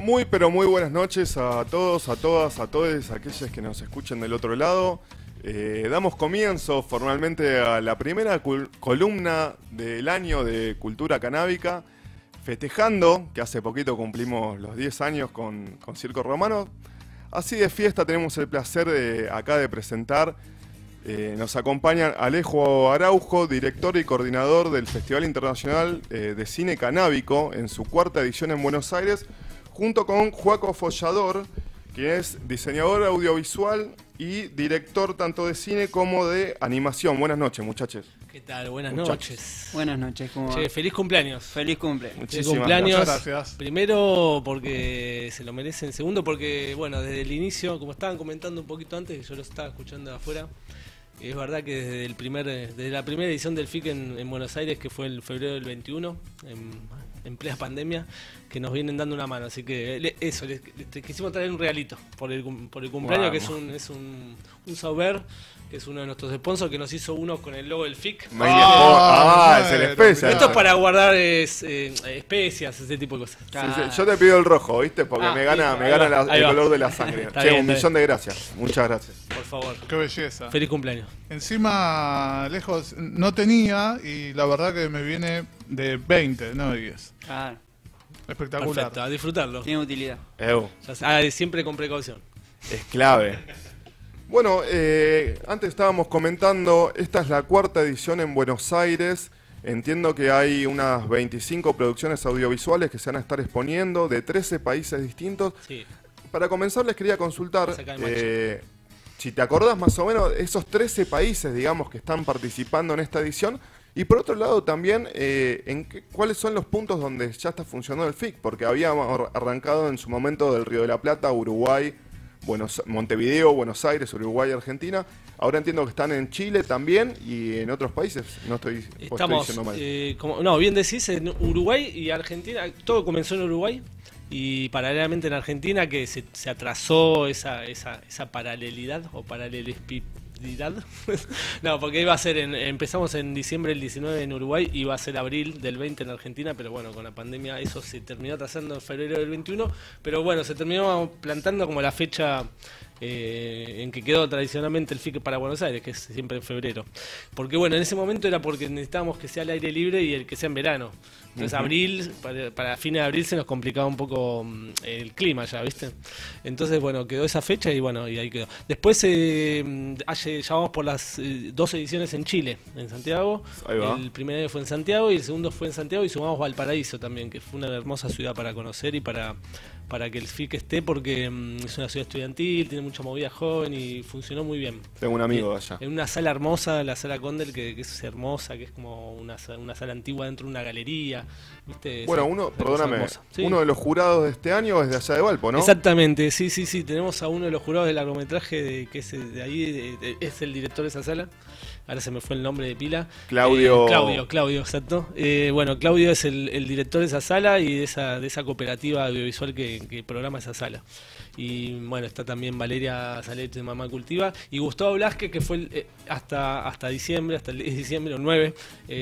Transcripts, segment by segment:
muy pero muy buenas noches a todos, a todas, a todos aquellos que nos escuchan del otro lado. Eh, damos comienzo formalmente a la primera columna del año de Cultura Canábica, festejando que hace poquito cumplimos los 10 años con, Circo Romano. Así de fiesta tenemos el placer de acá de presentar eh, nos acompaña Alejo Araujo, director y coordinador del Festival Internacional eh, de Cine Canábico en su cuarta edición en Buenos Aires, junto con Juaco Follador, que es diseñador audiovisual y director tanto de cine como de animación. Buenas noches, muchachos. ¿Qué tal? Buenas noches. Buenas noches, ¿cómo feliz cumpleaños. Feliz cumple. Muchísimas cumpleaños. Gracias. Primero porque se lo merecen, segundo porque, bueno, desde el inicio, como estaban comentando un poquito antes, yo lo estaba escuchando de afuera, es verdad que desde, el primer, desde la primera edición del FIC en, Buenos Aires, que fue el febrero del 21, en, en plena pandemia, que nos vienen dando una mano. Así que eso, les, quisimos traer un regalito por el, por el cumpleaños, que es un, es un, un Sauber que es uno de nuestros sponsors, que nos hizo uno con el logo del FIC. Ah, ah, es el especial. Esto es para guardar eh, especias, ese tipo de cosas. yo te pido el rojo, ¿viste? Porque ah, me gana, me gana el color de la sangre. un millón de gracias. Muchas gracias. Por favor. Qué belleza. Feliz cumpleaños. Encima, lejos, no tenía y la verdad que me viene de 20, no de 10. Ah. Espectacular. Perfecto, a disfrutarlo. Tiene utilidad. siempre con precaución. Es clave. Bueno, eh, antes estábamos comentando, esta es la cuarta edición en Buenos Aires. Entiendo que hay unas 25 producciones audiovisuales que se van a estar exponiendo de 13 países distintos. Sí. Para comenzar les quería consultar, eh, si te acordás más o menos, esos 13 países, digamos, que están participando en esta edición. Y por otro lado también, eh, en ¿cuáles son los puntos donde ya está funcionando el FIC? Porque habíamos arrancado en su momento del Río de la Plata, Uruguay, Buenos, Montevideo, Buenos Aires, Uruguay, Argentina. Ahora entiendo que están en Chile también y en otros países. No estoy, Estamos, diciendo mal. Eh, como, no, bien decís, en Uruguay y Argentina. Todo comenzó en Uruguay y paralelamente en Argentina que se, atrasó esa, esa, esa paralelidad o paralelespip no, porque iba a ser, empezamos en diciembre del 19 en Uruguay, y iba a ser abril del 20 en Argentina, pero bueno, con la pandemia eso se terminó atrasando en febrero del 21, pero bueno, se terminó plantando como la fecha eh, en que quedó tradicionalmente el FIC para Buenos Aires, que es siempre en febrero. Porque bueno, en ese momento era porque necesitábamos que sea al aire libre y el que sea en verano. Entonces abril, para, fines de abril se nos complicaba un poco mm, el clima ya, ¿viste? Entonces bueno, quedó esa fecha y bueno, y ahí quedó. Después eh, ya vamos por las eh, dos ediciones en Chile, en Santiago. El primer año fue en Santiago y el segundo fue en Santiago y sumamos Valparaíso también, que fue una hermosa ciudad para conocer y para para que el FIC esté porque mm, es una ciudad estudiantil, tiene mucha movida joven y funcionó muy bien. Tengo un amigo allá. En una sala hermosa, la sala Condel, que, es hermosa, que es como una, una, sala antigua dentro de una galería. Bueno, uno, perdóname, uno de los jurados de este año es de allá de Valpo, ¿no? Exactamente, sí, sí, sí. Tenemos a uno de los jurados del largometraje de, que es de ahí, es el director de esa sala ahora se me fue el nombre de pila. Claudio. Eh, Claudio, Claudio, exacto. Eh, bueno, Claudio es el, director de esa sala y de esa, de esa cooperativa audiovisual que, programa esa sala. Y bueno, está también Valeria Salete de Mamá Cultiva y Gustavo Blasque, que fue eh, hasta, hasta diciembre, hasta el diciembre o 9,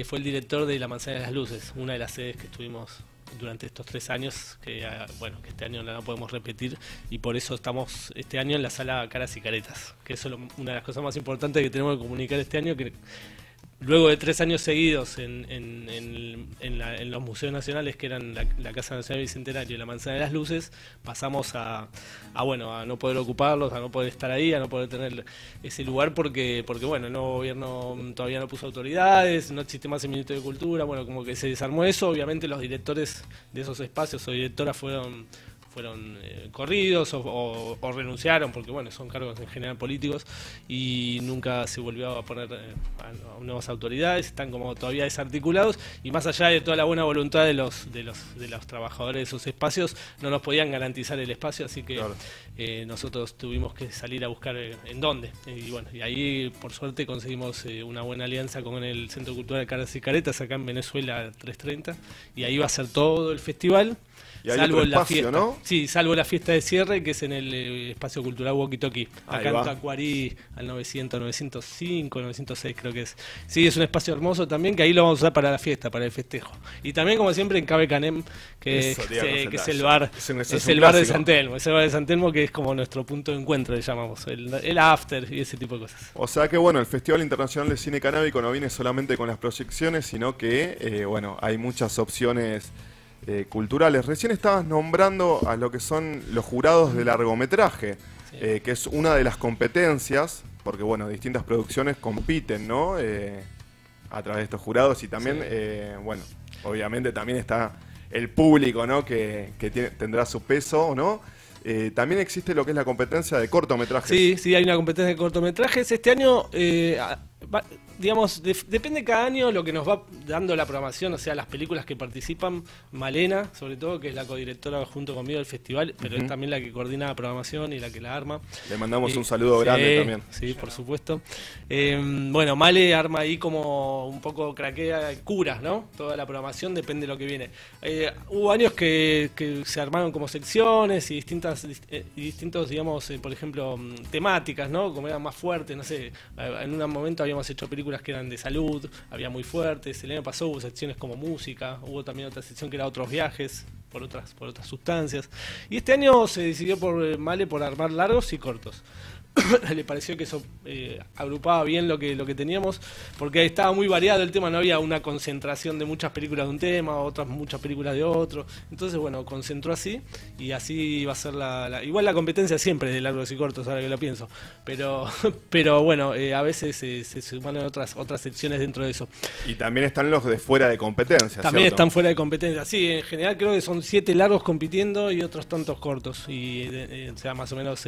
fue el director de La Manzana de las Luces, una de las sedes que estuvimos durante estos tres años, que ah, bueno, que este año no podemos repetir y por eso estamos este año en la sala Caras y Caretas, que es una de las cosas más importantes que tenemos que comunicar este año, que luego de tres años seguidos en, en, los museos nacionales, que eran la, Casa Nacional Bicentenario y la Manzana de las Luces, pasamos a, a, bueno a no poder ocuparlos, a no poder estar ahí, a no poder tener ese lugar porque, porque bueno, el nuevo gobierno todavía no puso autoridades, no existe más el Ministerio de Cultura, bueno, como que se desarmó eso, obviamente los directores de esos espacios o directoras fueron fueron eh, corridos o, renunciaron, porque bueno, son cargos en general políticos, y nunca se volvió a poner eh, a, nuevas autoridades, están como todavía desarticulados, y más allá de toda la buena voluntad de los, de los, de los trabajadores de esos espacios, no nos podían garantizar el espacio, así que eh, nosotros tuvimos que salir a buscar en dónde. Y bueno, y ahí por suerte conseguimos una buena alianza con el Centro Cultural de Caras y Caretas acá en Venezuela 330, y ahí va a ser todo el festival salvo la fiesta, ¿no? Sí, salvo la fiesta de cierre, que es en el eh, espacio cultural Walkie Talkie, acá en Tacuarí, al 900, 905, 906 creo que es. Sí, es un espacio hermoso también, que ahí lo vamos a usar para la fiesta, para el festejo. Y también, como siempre, en Cabe Canem, que, es el bar, es, el bar de San Telmo, es el bar de San Telmo que es como nuestro punto de encuentro, le llamamos, el, after y ese tipo de cosas. O sea que, bueno, el Festival Internacional de Cine Canábico no viene solamente con las proyecciones, sino que, eh, bueno, hay muchas opciones eh, culturales. Recién estabas nombrando a lo que son los jurados de largometraje, eh, que es una de las competencias, porque bueno, distintas producciones compiten, ¿no? Eh, a través de estos jurados y también, bueno, obviamente también está el público, ¿no? Que, tendrá su peso, ¿no? también existe lo que es la competencia de cortometrajes. Sí, sí, hay una competencia de cortometrajes. Este año digamos, depende cada año lo que nos va dando la programación, o sea, las películas que participan, Malena, sobre todo, que es la codirectora junto conmigo del festival, pero es también la que coordina la programación y la que la arma. Le mandamos un saludo grande también. Sí, por supuesto. Em, bueno, Male arma ahí como un poco craquea, cura, ¿no? Toda la programación depende de lo que viene. Eh, hubo años que, se armaron como secciones y distintas, eh, distintos, digamos, eh, por ejemplo, mm, temáticas, ¿no? Como eran más fuertes, no sé, en un momento habíamos hecho películas que eran de salud, había muy fuertes. El año pasado hubo secciones como música, hubo también otra sección que era otros viajes por otras, por otras sustancias. Y este año se decidió por eh, Male por armar largos y cortos. le pareció que eso eh, agrupaba bien lo que, lo que teníamos, porque estaba muy variado el tema, no había una concentración de muchas películas de un tema, otras muchas películas de otro. Entonces, bueno, concentró así y así va a ser la, igual la competencia siempre de largos y cortos, ahora que lo pienso. Pero, pero bueno, eh, a veces se suman otras, otras secciones dentro de eso. Y también están los de fuera de competencia. También están fuera de competencia, sí, en general creo que son siete largos compitiendo y otros tantos cortos. Y, eh, o sea, más o menos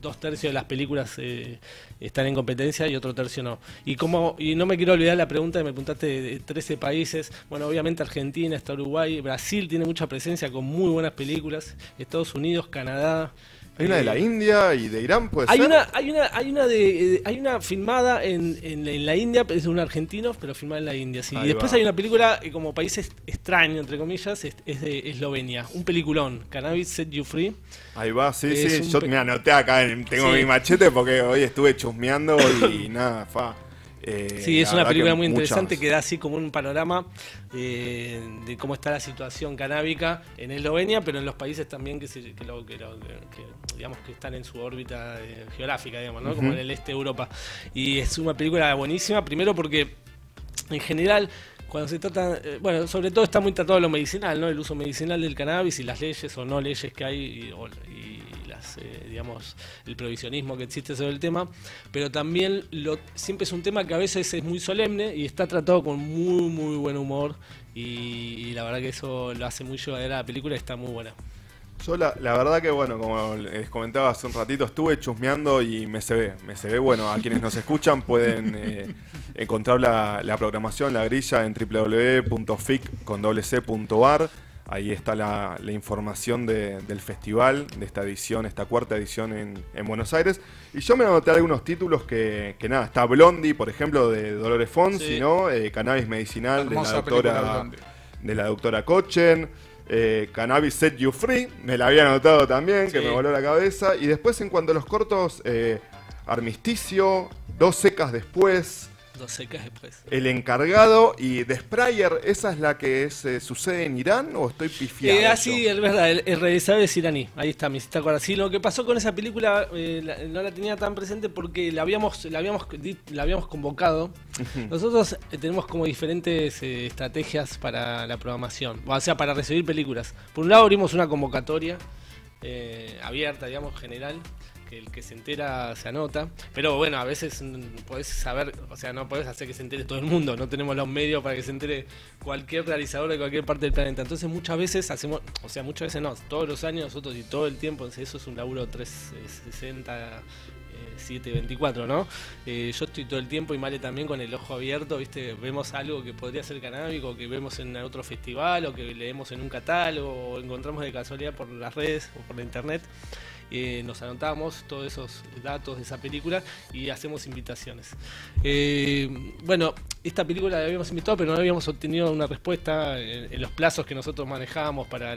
dos tercios de las películas eh, están en competencia y otro tercio no. Y como y no me quiero olvidar la pregunta que me preguntaste de 13 países. Bueno, obviamente Argentina, está Uruguay, Brasil tiene mucha presencia con muy buenas películas, Estados Unidos, Canadá, hay una de la India y de Irán, puede hay ser. Una, hay una, hay una de, hay una filmada en, en, la India, es de un argentino, pero filmada en la India, sí. y después hay una película eh, como país extraño, entre comillas, es, de Eslovenia, un peliculón, Cannabis Set You Free. Ahí va, sí, sí. Yo me anoté acá, tengo mi machete porque hoy estuve chusmeando y nada, fa. Eh, sí, es una película muy interesante que da así como un panorama eh, de cómo está la situación canábica en Eslovenia, pero en los países también que, lo, que, digamos que están en su órbita eh, geográfica, digamos, ¿no? como en el este de Europa. Y es una película buenísima, primero porque en general cuando se trata, bueno, sobre todo está muy tratado lo medicinal, ¿no? El uso medicinal del cannabis y las leyes o no leyes que hay y eh, digamos, el provisionismo que existe sobre el tema, pero también siempre es un tema que a veces es muy solemne y está tratado con muy, muy buen humor y, la verdad que eso lo hace muy llevadera la película está muy buena. Yo la, verdad que bueno, como les comentaba hace un ratito, estuve chusmeando y me se ve, me se ve, bueno, a quienes nos escuchan pueden eh, encontrar la, la, programación, la grilla en www.fic.ar Ahí está la, información del festival, de esta edición, esta cuarta edición en, Buenos Aires. Y yo me anoté algunos títulos que, nada, está Blondie, por ejemplo, de Dolores Fonsi, ¿no? Eh, Cannabis Medicinal de la, doctora, de, la doctora Cochen. Eh, Cannabis Set You Free, me la había anotado también, que me voló la cabeza. Y después, en cuanto a los cortos, eh, Armisticio, Dos Secas Después, después. El encargado y The Sprayer, ¿esa es la que se eh, sucede en Irán o estoy pifiando? Eh, así, es verdad, el, realizador es iraní. Ahí está, me hiciste acordar. Sí, lo que pasó con esa película eh, no la tenía tan presente porque la habíamos, la habíamos, la habíamos convocado. Nosotros eh, tenemos como diferentes estrategias para la programación, o sea, para recibir películas. Por un lado abrimos una convocatoria abierta, digamos, general el que se entera se anota. Pero bueno, a veces podés saber, o sea, no podés hacer que se entere todo el mundo. No tenemos los medios para que se entere cualquier realizador de cualquier parte del planeta. Entonces muchas veces hacemos, o sea, muchas veces no, todos los años nosotros y todo el tiempo, eso es un laburo 360. 724, ¿no? Eh, yo estoy todo el tiempo y Male también con el ojo abierto, ¿viste? Vemos algo que podría ser canábico, que vemos en otro festival o que leemos en un catálogo o encontramos de casualidad por las redes o por la internet eh, nos anotamos todos esos datos de esa película y hacemos invitaciones. Eh, bueno, esta película la habíamos invitado, pero no habíamos obtenido una respuesta en, los plazos que nosotros manejábamos para,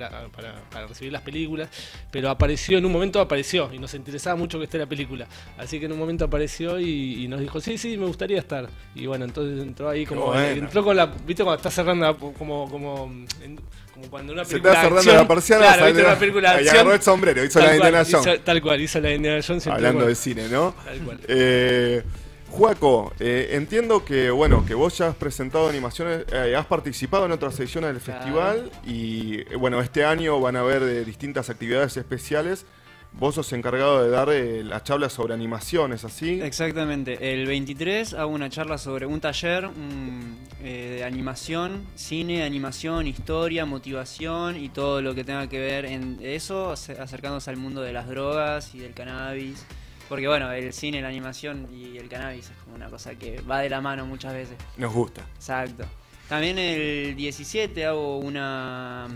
para, recibir las películas, pero apareció, en un momento apareció y nos interesaba mucho que esté la película. Así que en un momento apareció y, nos dijo, sí, sí, me gustaría estar. Y bueno, entonces entró ahí como, entró con la, viste cuando está cerrando como, como, como cuando una película Se está cerrando la persiana, claro, ¿viste? una película de agarró el sombrero, hizo la Indiana Jones. Tal cual, hizo la Indiana Jones. Hablando de cine, ¿no? Tal cual. Eh, Juaco, eh, entiendo que bueno que vos ya has presentado animaciones, eh, has participado en otras ediciones del festival y eh, bueno este año van a haber distintas actividades especiales. Vos sos encargado de dar las charlas sobre animaciones, ¿así? Exactamente. El 23 hago una charla sobre un taller de animación, cine, animación, historia, motivación y todo lo que tenga que ver en eso, acercándose al mundo de las drogas y del cannabis. Porque bueno, el cine, la animación y el cannabis es como una cosa que va de la mano muchas veces. Nos gusta. Exacto. También el 17 hago una,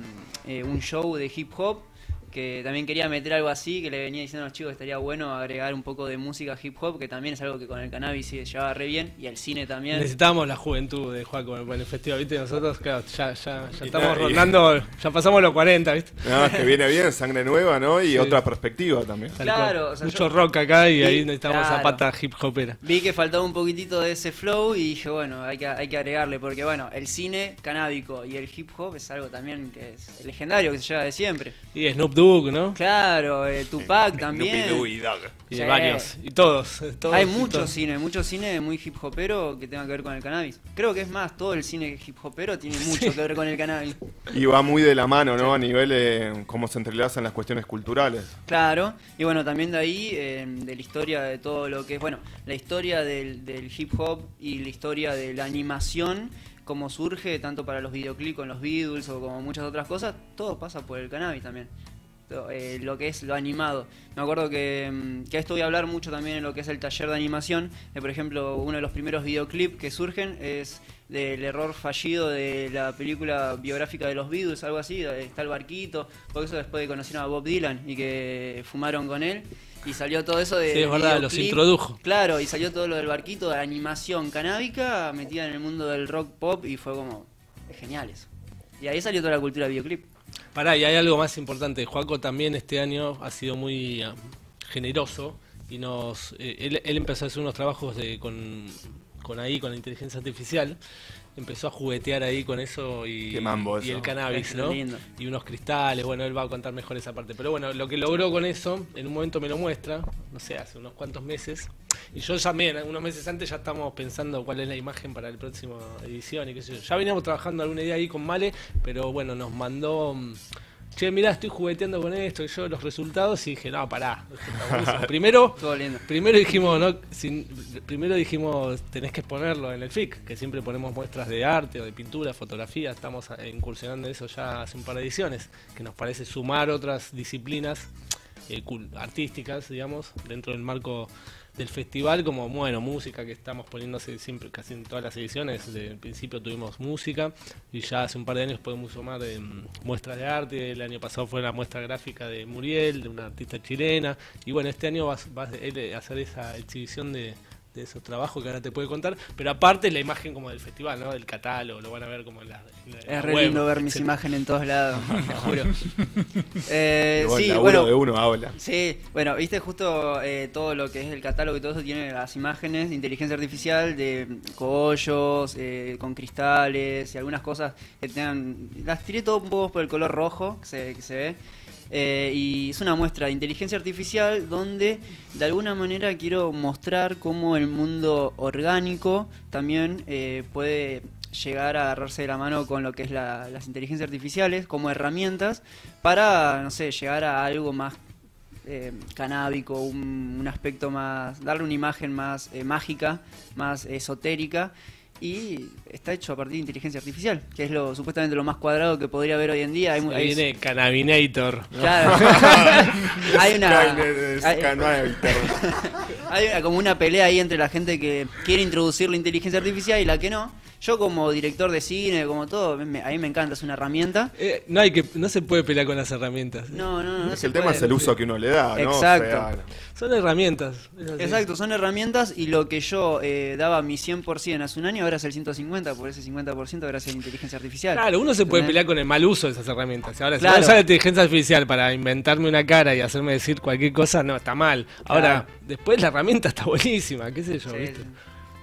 eh, un show de hip hop que también quería meter algo así, que le venía diciendo a los chicos que estaría bueno agregar un poco de música hip hop, que también es algo que con el cannabis se llevaba re bien, y el cine también. Necesitamos la juventud de Juan con el festival, ¿viste? Nosotros, claro, ya, ya, ya estamos rondando, ya pasamos los 40, ¿viste? No, que viene bien, sangre nueva, ¿no? Y otra perspectiva también. claro, mucho rock acá y ahí necesitamos claro, pata hip hopera. Vi que faltaba un poquitito de ese flow y dije, bueno, hay que, hay que agregarle, porque bueno, el cine canábico y el hip hop es algo también que es legendario, que se lleva de siempre. Y Snoop Dogg, ¿no? Claro. Eh, Tupac también. y varios. Y todos. Hay mucho cine, mucho cine muy hip hopero que tenga que ver con el cannabis. Creo que es más, todo el cine hip hopero tiene mucho que ver con el cannabis. Y va muy de la mano, ¿no? A nivel de cómo se entrelazan las cuestiones culturales. Claro, y bueno, también de ahí, eh, de la historia de todo lo que es, bueno, la historia del, del hip hop y la historia de la animación cómo surge, tanto para los videoclips con los Beatles o como muchas otras cosas, todo pasa por el cannabis también. Eh, lo que es lo animado. Me acuerdo que, mm, que, esto voy a hablar mucho también en lo que es el taller de animación. por ejemplo, uno de los primeros videoclips que surgen es del error fallido de la película biográfica de los Beatles, algo así, está el barquito, por eso después de conocer a Bob Dylan y que fumaron con él. Y salió todo eso de. Sí, es verdad, los introdujo. Claro, y salió todo lo del barquito de animación canábica metida en el mundo del rock pop y fue como. genial eso. Y ahí salió toda la cultura videoclip. Pará, y hay algo más importante. Juaco también este año ha sido muy ah, generoso y nos eh, él, empezó a hacer unos trabajos de, con, con ahí, con la inteligencia artificial empezó a juguetear ahí con eso y, y el cannabis, ¿no? Y unos cristales, bueno, él va a contar mejor esa parte. Pero bueno, lo que logró con eso, en un momento me lo muestra, no sé, hace unos cuantos meses. Y yo también, unos meses antes ya estamos pensando cuál es la imagen para el próximo edición y qué sé yo. Ya veníamos trabajando alguna idea ahí con Male, pero bueno, nos mandó mm, che, mirá, estoy jugueteando con esto, y yo los resultados, y dije, no, pará. primero, primero dijimos, no, primero dijimos, tenés que exponerlo en el FIC, que siempre ponemos muestras de arte o de pintura, fotografía, estamos incursionando en eso ya hace un par de ediciones, que nos parece sumar otras disciplinas eh, artísticas, digamos, dentro del marco del festival como, bueno, música que estamos poniéndose siempre, casi en todas las ediciones. Desde el principio tuvimos música y ya hace un par de años podemos sumar eh, muestras de arte. El año pasado fue la muestra gráfica de Muriel, de una artista chilena. Y bueno, este año va, va a hacer esa exhibición de, de esos trabajos que ahora te puede contar, pero aparte la imagen como del festival, ¿no? Del catálogo, lo van a ver como en la, Es re lindo ver mis imágenes en todos lados, te juro. eh, sí, bueno, de uno habla. Sí, bueno, viste justo eh, todo lo que es el catálogo y todo eso tiene las imágenes de inteligencia artificial de cogollos, eh, con cristales y algunas cosas que tengan... Las tiré todo un poco por el color rojo que se, que se ve. Eh, y es una muestra de inteligencia artificial donde de alguna manera quiero mostrar cómo el mundo orgánico también eh, puede llegar a agarrarse de la mano con lo que es las inteligencias artificiales como herramientas para, no sé, llegar a algo más eh, canábico, un, aspecto más, darle una imagen más mágica, más esotérica y está hecho a partir de inteligencia artificial, que es lo supuestamente lo más cuadrado que podría haber hoy en día. Hay, viene Cannabinator. Claro. hay una hay, como una pelea ahí entre la gente que quiere introducir la inteligencia artificial y la que no. Yo como director de cine, como todo, a mí me encanta, es una herramienta. Eh, no hay que no se puede pelear con las herramientas. No, no, no. Es el tema es el uso que uno le da, ¿no? Exacto. son herramientas. Exacto, son herramientas y lo que yo eh, daba mi 100% hace un año, ahora es el 150, por ese 50% gracias a la inteligencia artificial. Claro, uno se puede pelear con el mal uso de esas herramientas. Ahora, si usa la inteligencia artificial para inventarme una cara y hacerme decir cualquier cosa, no, está mal. Ahora, después la herramienta está buenísima, qué sé yo, ¿viste?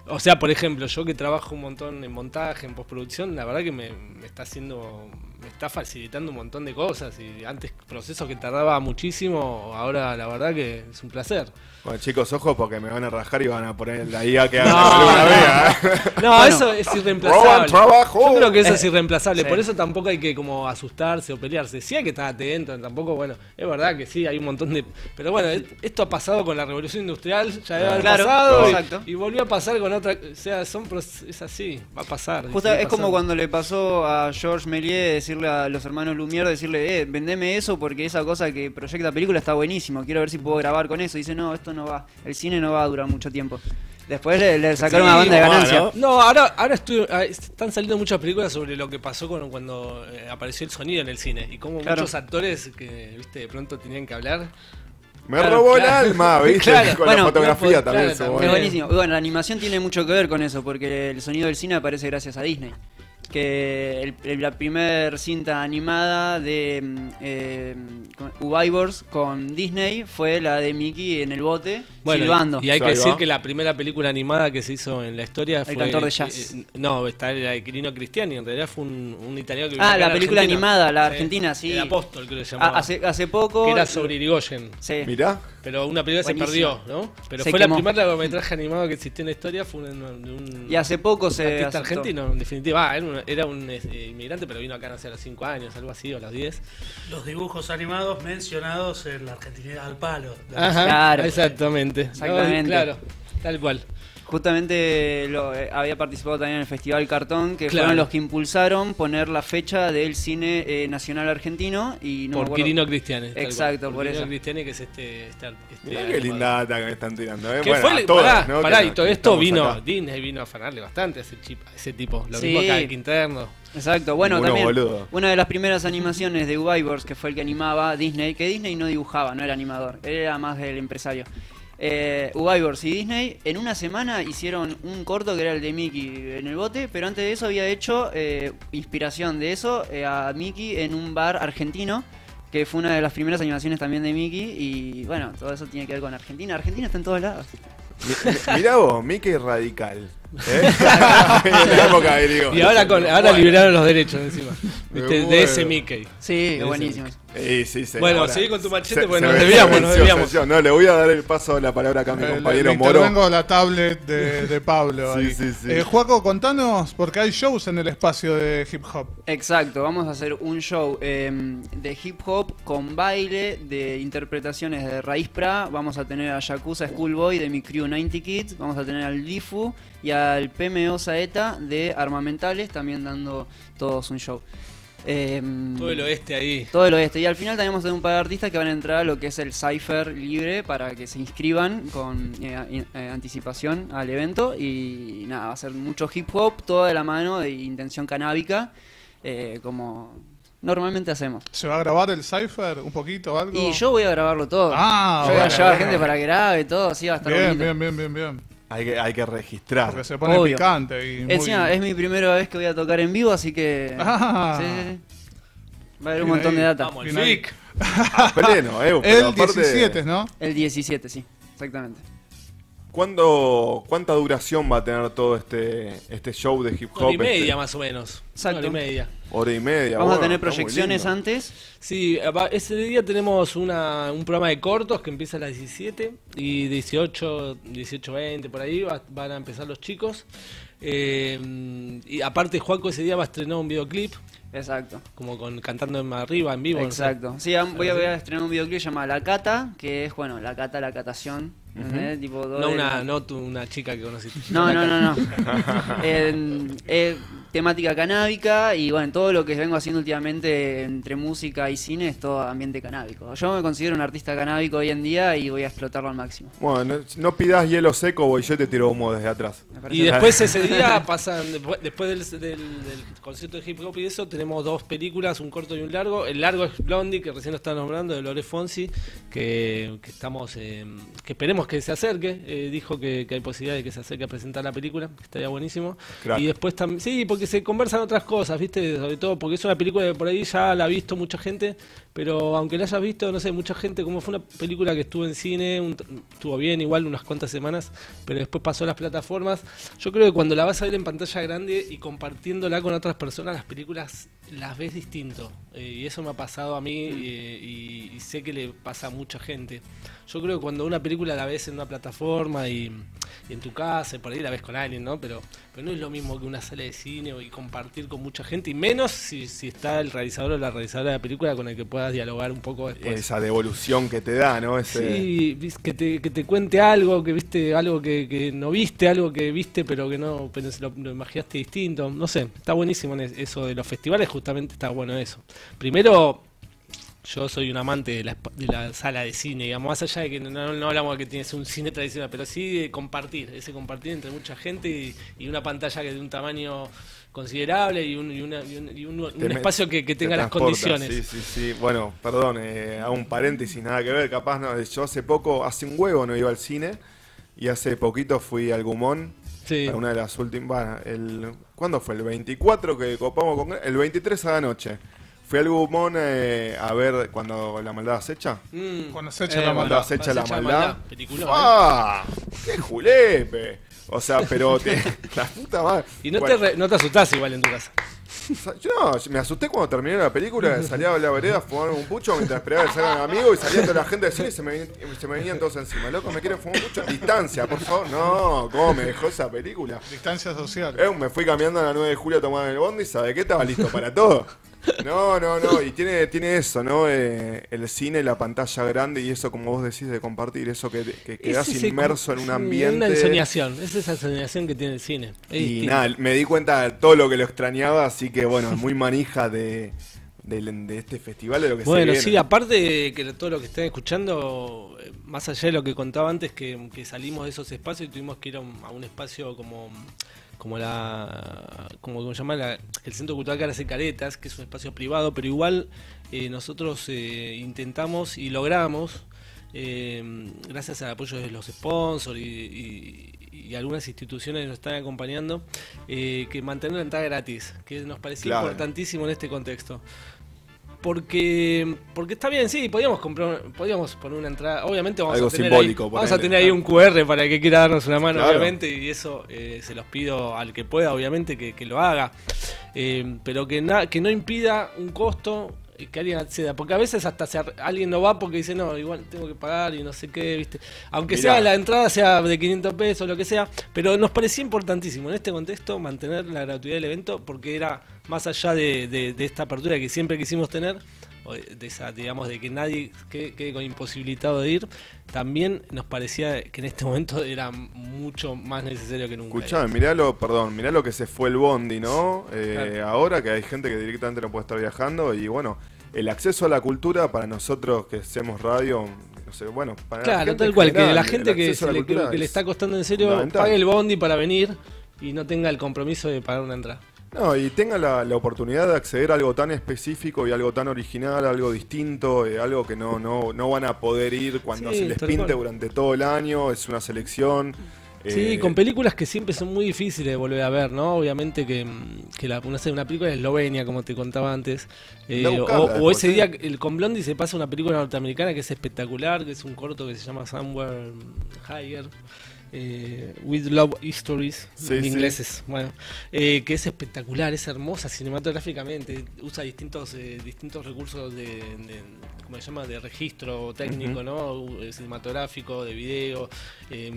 O sea, por ejemplo, yo que trabajo un montón en montaje, en postproducción, la verdad que me, me está haciendo me está facilitando un montón de cosas y antes procesos que tardaba muchísimo, ahora la verdad que es un placer. Bueno, chicos, ojo porque me van a rajar y van a poner la IA que haga no, vea. No, eso es irreemplazable. Yo creo que eso es eh, irreemplazable, por eso tampoco hay que como asustarse o pelearse. Sí hay que estar atento, tampoco, bueno, es verdad que sí, hay un montón de... Pero bueno, esto ha pasado con la revolución industrial, ya había pasado y, y, volvió a pasar con otra... O sea, son, es así, va a pasar. es como cuando le pasó a Georges Méliès decir a los hermanos Lumière, decirle, eh, vendeme eso porque esa cosa que proyecta película está buenísimo, quiero ver si puedo grabar con eso. dice, no, esto no va, el cine no va a durar mucho tiempo. Después le, sacaron una banda de ganancia. ¿no? ahora, ahora ah, están saliendo muchas películas sobre lo que pasó con, cuando eh, apareció el sonido en el cine y como muchos actores que viste de pronto tenían que hablar. Me robó el alma, ¿viste? Con la fotografía también. Es buenísimo. Bueno, la animación tiene mucho que ver con eso, porque el sonido del cine aparece gracias a Disney que la primera cinta animada de mm, eh, con Disney fue la de Mickey en el bote silbando. Y hay que decir que la primera película animada que se hizo en la historia fue. El cantor de jazz. Eh, no, está la de Quirino Cristiani, en realidad fue un, italiano que Ah, la película animada, la argentina, sí. El Apóstol, creo que se llamaba. Hace, hace poco. Que era sobre Irigoyen. Sí. Mirá. Pero una película se perdió, ¿no? Pero fue la primera largometraje animado que existió en la historia, fue un, un y hace poco se artista argentino, en definitiva. Ah, era un, eh, inmigrante, pero vino acá hace los 5 años, algo así, o a los 10. Los dibujos animados mencionados en la Argentina al palo. Ajá, claro. Exactamente. Exactamente. claro, tal cual. Justamente lo, eh, había participado también en el Festival Cartón, que fueron los que impulsaron poner la fecha del cine eh, nacional argentino. y no Por Quirino Cristiane. Exacto, por, por Quirino Cristiane, que es este. este, este qué linda data que me están tirando. ¿eh? bueno, fue, todas, pará, pará, y todo esto vino. Disney vino a fanarle bastante a ese, chip, a ese tipo. Lo mismo acá en Quinterno. Exacto, bueno, también una de las primeras animaciones de Wybors, que fue el que animaba Disney, que Disney no dibujaba, no era animador, era más del empresario eh, y Disney en una semana hicieron un corto que era el de Mickey en el bote, pero antes de eso había hecho eh, inspiración de eso eh, a Mickey en un bar argentino, que fue una de las primeras animaciones también de Mickey, y bueno, todo eso tiene que ver con Argentina. Argentina está en todos lados. Mirá vos, Mickey radical. ¿Eh? y ahora, con, ahora liberaron los derechos encima. De ese Mickey. Sí, buenísimo. Sí, sí, sí, bueno, seguí con tu machete porque nos debíamos, nos debíamos. No, le voy a dar el paso de la palabra acá a mi eh, compañero le, Moro. Tengo la tablet de, de Pablo. sí, sí, sí. Eh, Juaco, contanos, porque hay shows en el espacio de hip hop. Exacto, vamos a hacer un show em, de hip hop con baile, de interpretaciones de Raíz Pra. Vamos a tener a Yakuza Schoolboy de mi crew 90 Kids. Vamos a tener al Difu y al PMO Saeta de Armamentales, también dando todos un show. Em, todo el oeste ahí. Todo el oeste. Y al final tenemos un par de artistas que van a entrar a lo que es el Cypher libre para que se inscriban con eh, eh, anticipación al evento. Y nada, va a ser mucho hip hop, toda de la mano de intención canábica, eh, como normalmente hacemos. ¿Se va a grabar el Cypher un poquito o algo? Y yo voy a grabarlo todo. Ah, yo voy a llevar gente para que grabe todo, así va a estar bien, bien, bien, bien, bien. Hay que, hay que registrar. Porque se pone picante. Y Encima, es mi primera vez que voy a tocar en vivo, así que. Ah. Sí, sí, Va a haber un montón de data. Vamos, el pleno, eh. El 17, ¿no? El 17, sí, exactamente. ¿Cuándo, ¿Cuánta duración va a tener todo este, este show de hip hop? Hora y media este? más o menos. Exacto. Hora y media. Hora y media. Vamos a tener proyecciones antes. Sí, ese día tenemos una, un programa de cortos que empieza a las 17 y 18, 18, 20 por ahí van a empezar los chicos. Eh, y aparte Juaco ese día va a estrenar un videoclip. Exacto. Como con cantando en arriba, en vivo. Exacto. Sí, voy a, voy a estrenar un videoclip llamado La Cata, que es, bueno, la cata, la catación no una, no una chica que conociste. No, no, no, no. eh, temática canábica y bueno, todo lo que vengo haciendo últimamente entre música y cine es todo ambiente canábico. Yo me considero un artista canábico hoy en día y voy a explotarlo al máximo. Bueno, no, pidas hielo seco, y yo te tiro humo desde atrás. Y después ese día pasan, después del, concierto de hip hop y eso, tenemos dos películas, un corto y un largo. El largo es Blondie, que recién lo está nombrando, de Lore Fonsi, que, estamos, eh, que esperemos que se acerque. Eh, dijo que, hay posibilidad de que se acerque a presentar la película, que estaría buenísimo. Y después también, sí, porque se conversan otras cosas, ¿viste? Sobre todo porque es una película que por ahí ya la ha visto mucha gente, pero aunque la hayas visto, no sé, mucha gente, como fue una película que estuvo en cine, estuvo bien igual unas cuantas semanas, pero después pasó a las plataformas. Yo creo que cuando la vas a ver en pantalla grande y compartiéndola con otras personas, las películas las ves distinto. Eh, y eso me ha pasado a mí eh, y, sé que le pasa a mucha gente. Yo creo que cuando una película la ves en una plataforma y, en tu casa, por ahí la ves con alguien, ¿no? Pero, pero no es lo mismo que una sala de cine y compartir con mucha gente, y menos si, si está el realizador o la realizadora de la película con el que puedas dialogar un poco después. Esa devolución que te da, ¿no? Sí, que te, que te cuente algo, que viste algo que, que no viste, algo que viste pero que no, pero lo, lo imaginaste distinto. No sé, está buenísimo eso de los festivales, justamente está bueno eso. Primero yo soy un amante de la, de la, sala de cine, digamos, más allá de que no, hablamos de que tienes un cine tradicional, pero sí de compartir, ese compartir entre mucha gente y, una pantalla que de un tamaño considerable y un, y una, y un, espacio que, tenga las condiciones. Sí, sí, sí. Bueno, perdón, eh, hago un paréntesis, nada que ver, capaz no. Yo hace poco, hace un huevo no iba al cine y hace poquito fui al Gumón. Sí. una de las últimas. el, ¿Cuándo fue? El 24 que copamos con. El 23 a la noche. Fui al Gumón eh, a ver cuando la maldad acecha. Mm. Cuando se echa eh, la maldad. acecha la maldad. ¡Ah! ¡Qué julepe! O sea, pero te, la puta madre. Y no, te no te asustás igual en tu casa. Yo no, me asusté cuando terminé la película, salía a la vereda a fumar un pucho mientras esperaba que salgan amigos y salía toda la gente del cine y se me, se me venían todos encima. Loco, ¿me quieren fumar un pucho? Distancia, por favor. No, ¿cómo me dejó esa película? Distancia social. Eh, me fui cambiando a la 9 de julio a tomar el bondi y ¿sabe qué? Estaba listo para todo. No, no, no, y tiene, tiene eso, ¿no? Eh, el cine, la pantalla grande y eso, como vos decís, de compartir, eso que, que quedas inmerso en un ambiente. Una ensoñación, es esa ensoñación que tiene el cine. y nada, me di cuenta de todo lo que lo extrañaba, así que bueno, es muy manija de, de, este festival, de lo que Bueno, sí, aparte de que todo lo que estén escuchando, eh, más allá de lo que contaba antes, que, salimos de esos espacios y tuvimos que ir a un espacio como como la como, se llama el Centro Cultural Caras y Caretas, que es un espacio privado, pero igual eh, nosotros eh, intentamos y logramos, eh, gracias al apoyo de los sponsors y, algunas instituciones que nos están acompañando, que mantener la entrada gratis, que nos parecía importantísimo en este contexto porque porque está bien, sí, podíamos comprar, podíamos poner una entrada, obviamente vamos a tener ahí, vamos a tener ahí un QR para el que quiera darnos una mano, obviamente, y eso eh, se los pido al que pueda, obviamente, que, lo haga, eh, pero que, que no impida un costo que alguien acceda, porque a veces hasta alguien no va porque dice, no, igual tengo que pagar y no sé qué, ¿viste? Aunque sea la entrada sea de 500 pesos, lo que sea, pero nos parecía importantísimo en este contexto mantener la gratuidad del evento porque era más allá de, esta apertura que siempre quisimos tener, de esa, digamos, de que nadie quede, con imposibilitado de ir, también nos parecía que en este momento era mucho más necesario que nunca. Escuchame, mirá lo, perdón, mirá lo que se fue el bondi, ¿no? Eh, ahora que hay gente que directamente no puede estar viajando y bueno, el acceso a la cultura para nosotros que hacemos radio, no sé, bueno, para Claro, tal cual, que la gente que, le, que le está costando en serio pague el bondi para venir y no tenga el compromiso de pagar una entrada. No, y tenga la, oportunidad de acceder a algo tan específico y algo tan original, algo distinto, eh, algo que no, no, no van a poder ir cuando se les pinte durante todo el año, es una selección. Sí, eh, con películas que siempre son muy difíciles de volver a ver, ¿no? Obviamente que, que la, una, una película de Eslovenia, como te contaba antes, eh, o, ese día el, con Blondie se pasa una película norteamericana que es espectacular, que es un corto que se llama Somewhere Higher eh, With Love Histories, en inglés bueno, eh, que es espectacular, es hermosa cinematográficamente, usa distintos eh, distintos recursos de, ¿cómo se llama?, de registro técnico, ¿no?, cinematográfico, de video,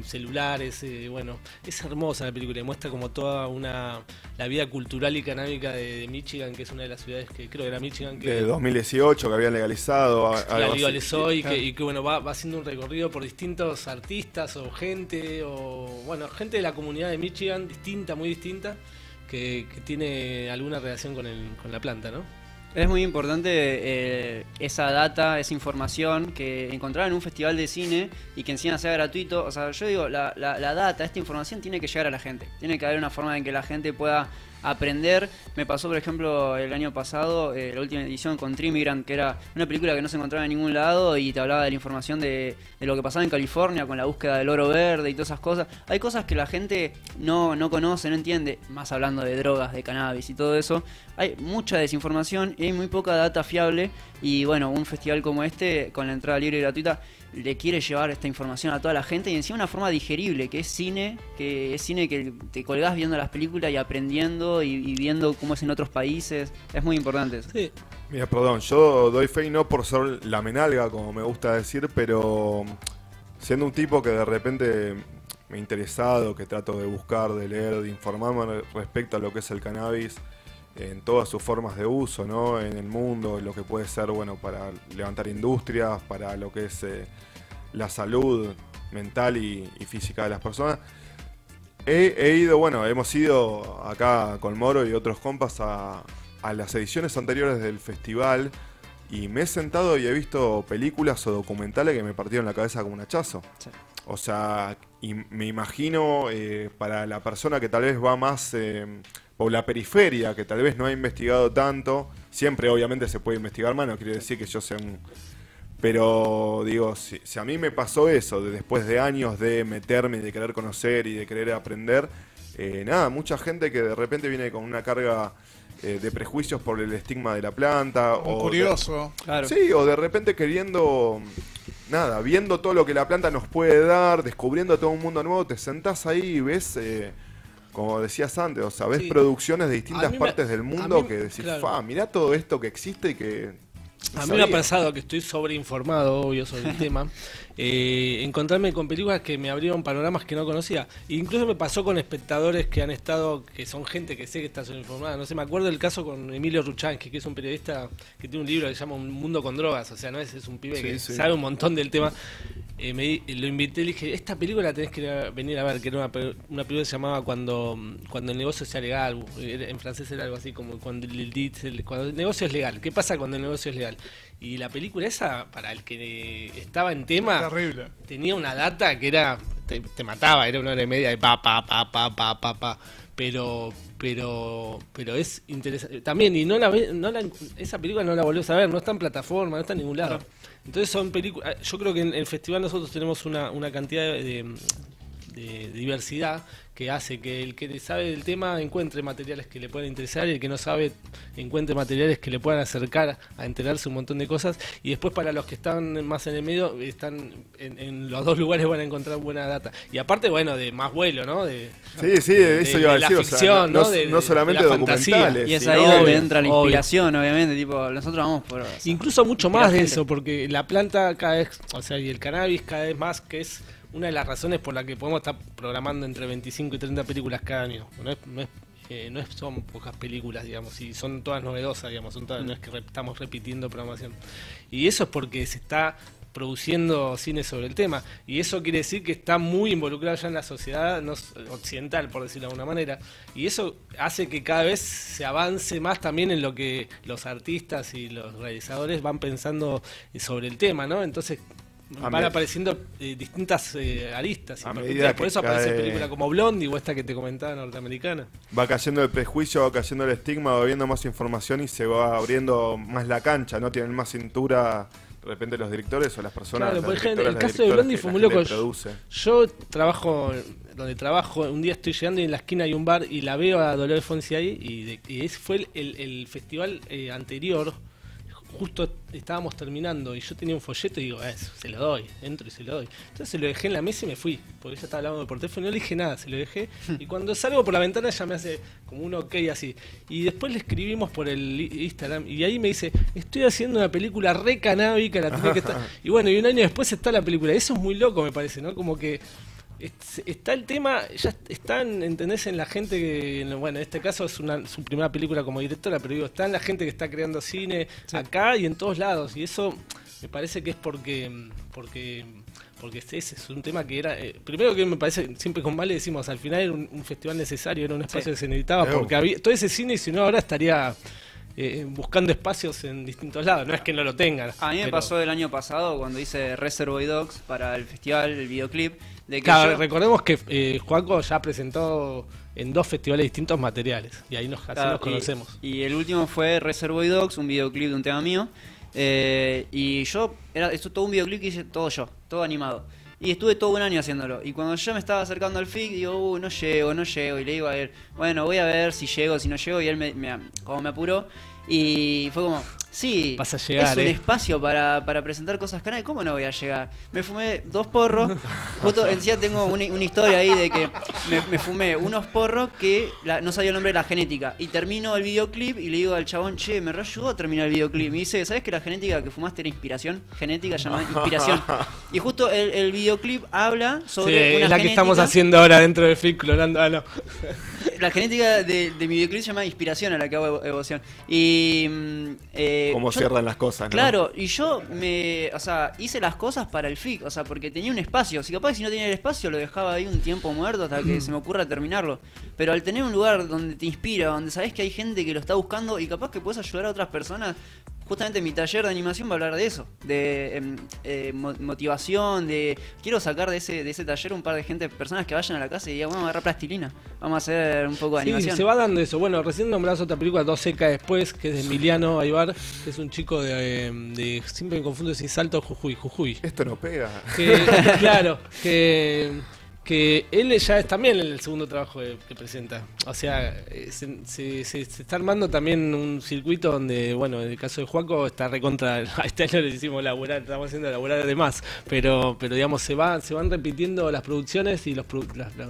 celulares, bueno, es hermosa la película, muestra como toda una, la vida cultural y canábica de, Michigan, que es una de las ciudades que creo que era Michigan, que... De 2018, que había legalizado. La legalizó y, que, y que, bueno, va, va haciendo un recorrido por distintos artistas o gente bueno, gente de la comunidad de Michigan, distinta, muy distinta, que, tiene alguna relación con, el, con la planta, ¿no? Es muy importante eh, esa data, esa información que encontrar en un festival de cine y que encima sea gratuito. O sea, yo digo, la, la data, esta información tiene que llegar a la gente. Tiene que haber una forma en que la gente pueda aprender. Me pasó, por ejemplo, el año pasado, eh, la última edición con Trimigrant, que era una película que no se encontraba en ningún lado y te hablaba de la información de, lo que pasaba en California con la búsqueda del oro verde y todas esas cosas. Hay cosas que la gente no, no conoce, no entiende, más hablando de drogas, de cannabis y todo eso. Hay mucha desinformación y hay muy poca data fiable. Y bueno, un festival como este, con la entrada libre y gratuita, le quiere llevar esta información a toda la gente y encima una forma digerible, que es cine, que es cine que te colgás viendo las películas y aprendiendo y, viendo cómo es en otros países. Es muy importante eso. Sí. Mira, perdón, yo doy fe y no por ser la menalga, como me gusta decir, pero siendo un tipo que de repente me ha interesado, que trato de buscar, de leer, de informarme respecto a lo que es el cannabis en todas sus formas de uso, ¿no? En el mundo, lo que puede ser, bueno, para levantar industrias, para lo que es eh, la salud mental y, física de las personas. He, ido, bueno, hemos ido acá con Moro y otros compas a, las ediciones anteriores del festival y me he sentado y he visto películas o documentales que me partieron la cabeza como un hachazo. O sea, y me imagino eh, para la persona que tal vez va más... Eh, o la periferia, que tal vez no ha investigado tanto, siempre obviamente se puede investigar más, no quiere decir que yo sea un... Pero digo, si, a mí me pasó eso, de, después de años de meterme y de querer conocer y de querer aprender, eh, nada, mucha gente que de repente viene con una carga eh, de prejuicios por el estigma de la planta. o curioso. claro. Sí, o de repente queriendo, nada, viendo todo lo que la planta nos puede dar, descubriendo todo un mundo nuevo, te sentás ahí y ves... Eh, como decías antes, o sea, ves producciones de distintas partes del mundo que decís, fa, mirá todo esto que existe y que a mí me ha pasado que estoy sobreinformado, obvio, sobre el tema. Eh, encontrarme con películas que me abrieron panoramas que no conocía. Incluso me pasó con espectadores que han estado, que son gente que sé que está sobreinformada. No sé, me acuerdo del caso con Emilio Ruchansky, que es un periodista que tiene un libro que se llama Un mundo con drogas. O sea, no es, es un pibe que sabe un montón del tema. Eh, me, lo invité y le dije, esta película tenés que venir a ver, que era una, una, película que se llamaba cuando, cuando el negocio sea legal. En francés era algo así como cuando el, cuando el negocio es legal. ¿Qué pasa cuando el negocio es legal? Y la película esa, para el que estaba en tema, tenía una data que era. Te, mataba, era una hora y media de pa, pa, pa, pa, pa, pa, pa. Pero, pero, pero es interesante. También, y no la, no la, esa película no la volvés a ver, no está en plataforma, no está en ningún lado. Entonces son películas. Yo creo que en el festival nosotros tenemos una, una cantidad de, de diversidad que hace que el que sabe del tema encuentre materiales que le puedan interesar y el que no sabe encuentre materiales que le puedan acercar a enterarse un montón de cosas. Y después para los que están más en el medio están en, los dos lugares van a encontrar buena data. Y aparte bueno de más vuelo no de sí sí eso iba a decir la ficción, no, no, solamente documentales y es ahí donde entra la inspiración obviamente tipo nosotros vamos por incluso mucho más de eso porque la planta cada vez o sea y el cannabis cada vez más que es una de las razones por la que podemos estar programando entre 25 y 30 películas cada año. No es, no eh, no son pocas películas, digamos, y son todas novedosas, digamos, no es que estamos repitiendo programación. Y eso es porque se está produciendo cine sobre el tema. Y eso quiere decir que está muy involucrado ya en la sociedad occidental, por decirlo de alguna manera. Y eso hace que cada vez se avance más también en lo que los artistas y los realizadores van pensando sobre el tema, ¿no? Entonces van apareciendo eh, distintas eh, aristas. por eso aparece película como Blondie o esta que te comentaba norteamericana. Va cayendo el prejuicio, va cayendo el estigma, va viendo más información y se va abriendo más la cancha, ¿no? Tienen más cintura de repente los directores o las personas. Claro, el caso de Blondie fue muy loco. Yo, trabajo donde trabajo, un día estoy llegando y en la esquina hay un bar y la veo a Dolores Fonsi ahí y, ese fue el, el, festival eh, anterior justo estábamos terminando y yo tenía un folleto y digo, eh, se lo doy, entro y se lo doy. Entonces se lo dejé en la mesa y me fui, porque ella estaba hablando por teléfono y no le dije nada, se lo dejé. Y cuando salgo por la ventana ella me hace como un ok así. Y después le escribimos por el Instagram y ahí me dice, estoy haciendo una película re canábica, la tiene que estar. Y bueno, y un año después está la película. Eso es muy loco, me parece, ¿no? Como que está el tema, ya están, ¿entendés? En la gente que, bueno, en este caso es una, su primera película como directora, pero digo, está en la gente que está creando cine acá y en todos lados. Y eso me parece que es porque, porque, porque ese es un tema que era, eh, primero que me parece, siempre con Vale decimos, al final era un, festival necesario, era un espacio que se necesitaba, porque había, todo ese cine, si no ahora estaría... Eh, buscando espacios en distintos lados. No es que no lo tengan. A mí me pasó el año pasado cuando hice Reservoir Dogs para el festival, el videoclip recordemos que eh, Juanco ya presentó en dos festivales distintos materiales y ahí nos, conocemos. Y, el último fue Reservoir Dogs, un videoclip de un tema mío. Eh, y yo, era esto todo un videoclip que hice todo yo, todo animado. Y estuve todo un año haciéndolo. Y cuando yo me estaba acercando al FIC, digo, uh, no llego, no llego. Y le digo a él, bueno, voy a ver si llego, si no llego. Y él me, me como me apuró. Y fue como, Sí, Vas a llegar, es un eh. espacio para, para presentar cosas canales. ¿Cómo no voy a llegar? Me fumé dos porros. Justo encima tengo una, historia ahí de que me, fumé unos porros que no sabía el nombre de la genética. Y termino el videoclip y le digo al chabón, che, me ayudó a terminar el videoclip. Y dice, ¿sabes que la genética que fumaste era inspiración? Genética llamada inspiración. Y justo el, videoclip habla sobre. Sí, es la que estamos haciendo ahora dentro del film clonando. Ah, la genética de, mi videoclip se llama inspiración a la que hago evocación. Y. Mm, eh, Cómo cierran las cosas, ¿no? Claro, y yo me. O sea, hice las cosas para el FIC, o sea, porque tenía un espacio. Si capaz si no tenía el espacio, lo dejaba ahí un tiempo muerto hasta que se me ocurra terminarlo. Pero al tener un lugar donde te inspira, donde sabes que hay gente que lo está buscando y capaz que puedes ayudar a otras personas, justamente mi taller de animación va a hablar de eso, de em, eh, motivación, de quiero sacar de ese, de ese taller un par de gente, personas que vayan a la casa y digan, vamos a agarrar plastilina, vamos a hacer un poco de animación. Sí, se va dando eso. Bueno, recién nombrás otra película, Dos Seca después, que es de Emiliano Aybar, que es un chico de, em, de siempre me confundo si Salto Jujuy, Jujuy. Esto no pega. claro, que que él ya es también el segundo trabajo que, presenta. O sea, eh, se, está armando también un circuito donde, bueno, en el caso de Juaco está recontra. Este año le hicimos laburar, estamos haciendo laburar de más. Pero, pero digamos, se va, se van repitiendo las producciones y los,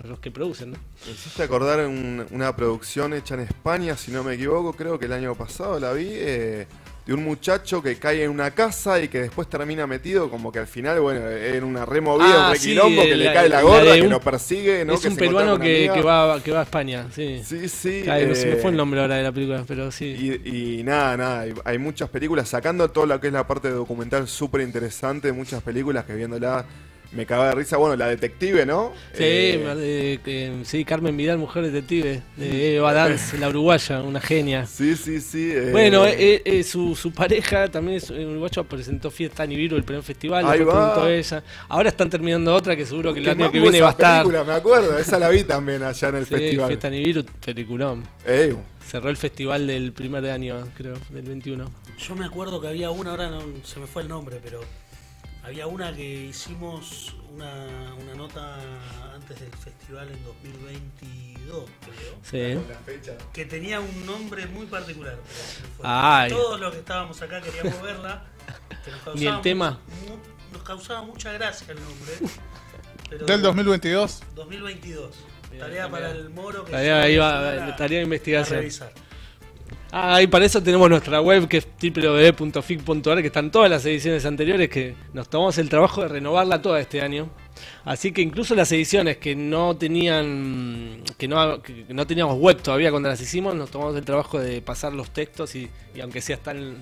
los que producen, ¿no? Me hiciste acordar una producción hecha en España, si no me equivoco, creo que el año pasado la vi. Eh, de un muchacho que cae en una casa y que después termina metido como que al final, bueno, en una removida, ah, un quilombo, que le cae la gorra, que lo persigue, ¿no? Es un peruano que, va, que va a España, sí. Sí, sí. no se me fue el eh, nombre ahora de la película, pero sí. Y, nada, nada, hay, muchas películas, sacando todo lo que es la parte documental súper interesante, muchas películas que viéndola me cagaba de risa. Bueno, la detective, ¿no? Sí, eh, sí Carmen Vidal, mujer detective, de Eva Dance, la uruguaya, una genia. Sí, sí, sí. Eh. Bueno, eh, su, su, pareja también es uruguayo, presentó Fiesta Nibiru, el primer festival, Ahí va. ella. Ahora están terminando otra que seguro que el año que viene va a estar. Película, me acuerdo, esa la vi también allá en el sí, festival. Fiesta Nibiru, peliculón. Cerró el festival del primer año, creo, del 21. Yo me acuerdo que había una, ahora no, se me fue el nombre, pero había una que hicimos una, una nota antes del festival en 2022, creo. Sí. Que tenía un nombre muy particular. Todos los que estábamos acá queríamos verla. ¿Y el tema? nos causaba mucha gracia el nombre. ¿Del 2022? 2022. Tarea para el moro. Que tarea, iba, tarea de investigación. Ah, y para eso tenemos nuestra web que es www.fic.ar, que están todas las ediciones anteriores, que nos tomamos el trabajo de renovarla toda este año. Así que incluso las ediciones que no tenían, que no, no teníamos web todavía cuando las hicimos, nos tomamos el trabajo de pasar los textos y, aunque sea están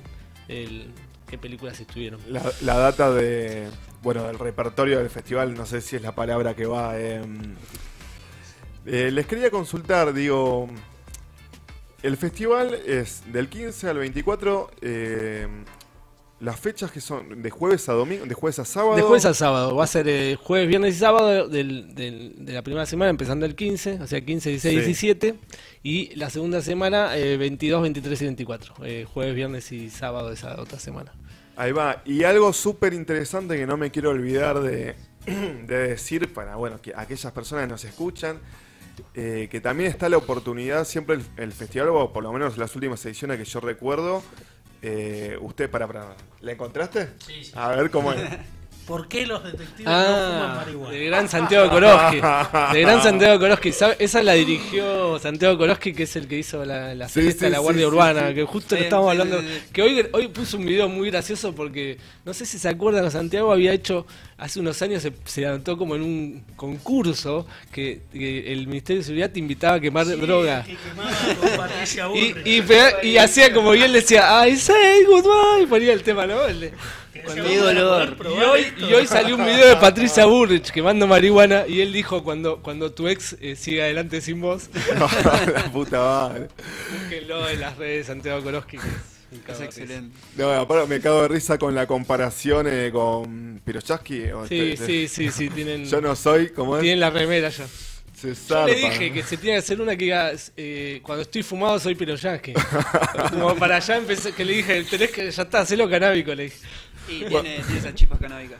el, qué películas estuvieron. La, data de, bueno, del repertorio del festival, no sé si es la palabra que va. Em, eh, les quería consultar, digo, el festival es del 15 al 24. Eh, las fechas que son de jueves a domingo, de jueves a sábado. De jueves a sábado. Va a ser eh, jueves, viernes y sábado de la primera semana, empezando el 15, o sea, 15, 16, 17. Y la segunda semana, 22, eh, 23 y 24. jueves, viernes y sábado de esa otra semana. Ahí va. Y algo súper interesante que no me quiero olvidar de, decir para bueno, que aquellas personas que nos escuchan eh, que también está la oportunidad, siempre el, festival, o por lo menos las últimas ediciones que yo recuerdo, Eh, usted, para, para, ¿la encontraste? Sí, sí. A ver cómo es. ¿Por qué los detectives no Ah, fuman marihuana? de gran Santiago Koroski. De gran Santiago Koroski. Esa la dirigió Santiago Koroski, que es el que hizo la, la Sí, de sí, la Guardia sí, Urbana, sí. que justo Sí, le estábamos sí, hablando. sí, sí. Que hoy, hoy puso un video muy gracioso porque, no sé si se acuerdan, Santiago había hecho, hace unos años se, se anotó como en un concurso que, que el Ministerio de Seguridad te invitaba a quemar Sí, droga. que quemaba con Y, y, pega- y hacía como y él decía, I say goodbye, y ponía el tema, ¿no? El de- Y hoy, esto". y hoy salió un video de Patricia Burrich quemando marihuana y él dijo cuando, cuando tu ex eh, sigue adelante sin vos, la puta madre. búsquenlo en las redes de Santiago Koroski. que es excelente. No, aparte me cago de risa con la comparación eh, con Pirochaski. o Sí, este- sí, sí, sí, tienen, Yo no soy, como es? tienen la remera ya. Se Yo le dije que se tiene que hacer una que diga, eh, cuando estoy fumado soy piroyansky. Como para allá empecé, que le dije, tenés que, ya está, hacelo canábico, le dije. Y tiene, tiene esas chispas canábicas.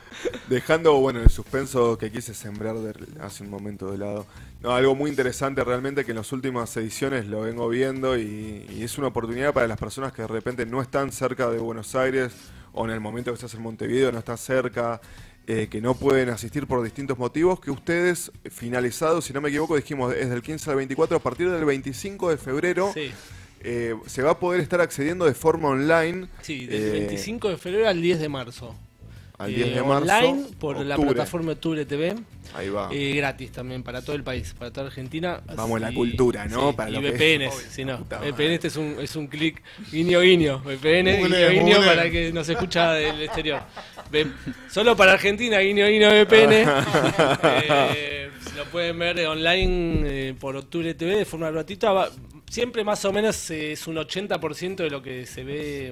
Dejando, bueno, el suspenso que quise sembrar de- hace un momento de lado. No, algo muy interesante realmente que en las últimas ediciones lo vengo viendo y, y es una oportunidad para las personas que de repente no están cerca de Buenos Aires o en el momento que estás en Montevideo no están cerca, eh, que no pueden asistir por distintos motivos, que ustedes, finalizados, si no me equivoco, dijimos es del 15 al 24, a partir del 25 de febrero, Sí, eh, se va a poder estar accediendo de forma online. sí, del eh, 25 de febrero al 10 de marzo. al Eh, 10 de marzo. Online por la plataforma Octubre TV. Ahí va. Eh, gratis también para todo el país, para toda Argentina. Vamos, la Y- cultura, ¿no? sí, Para y. VPNs, si no. VPN este es un, es un clic guiño guiño. VPN guiño guiño para que nos escucha del exterior. Solo para Argentina, guiño guiño VPN. Eh, lo pueden ver eh, online eh, por Octubre TV de forma gratuita. Va- siempre más o menos es un 80% de lo que se ve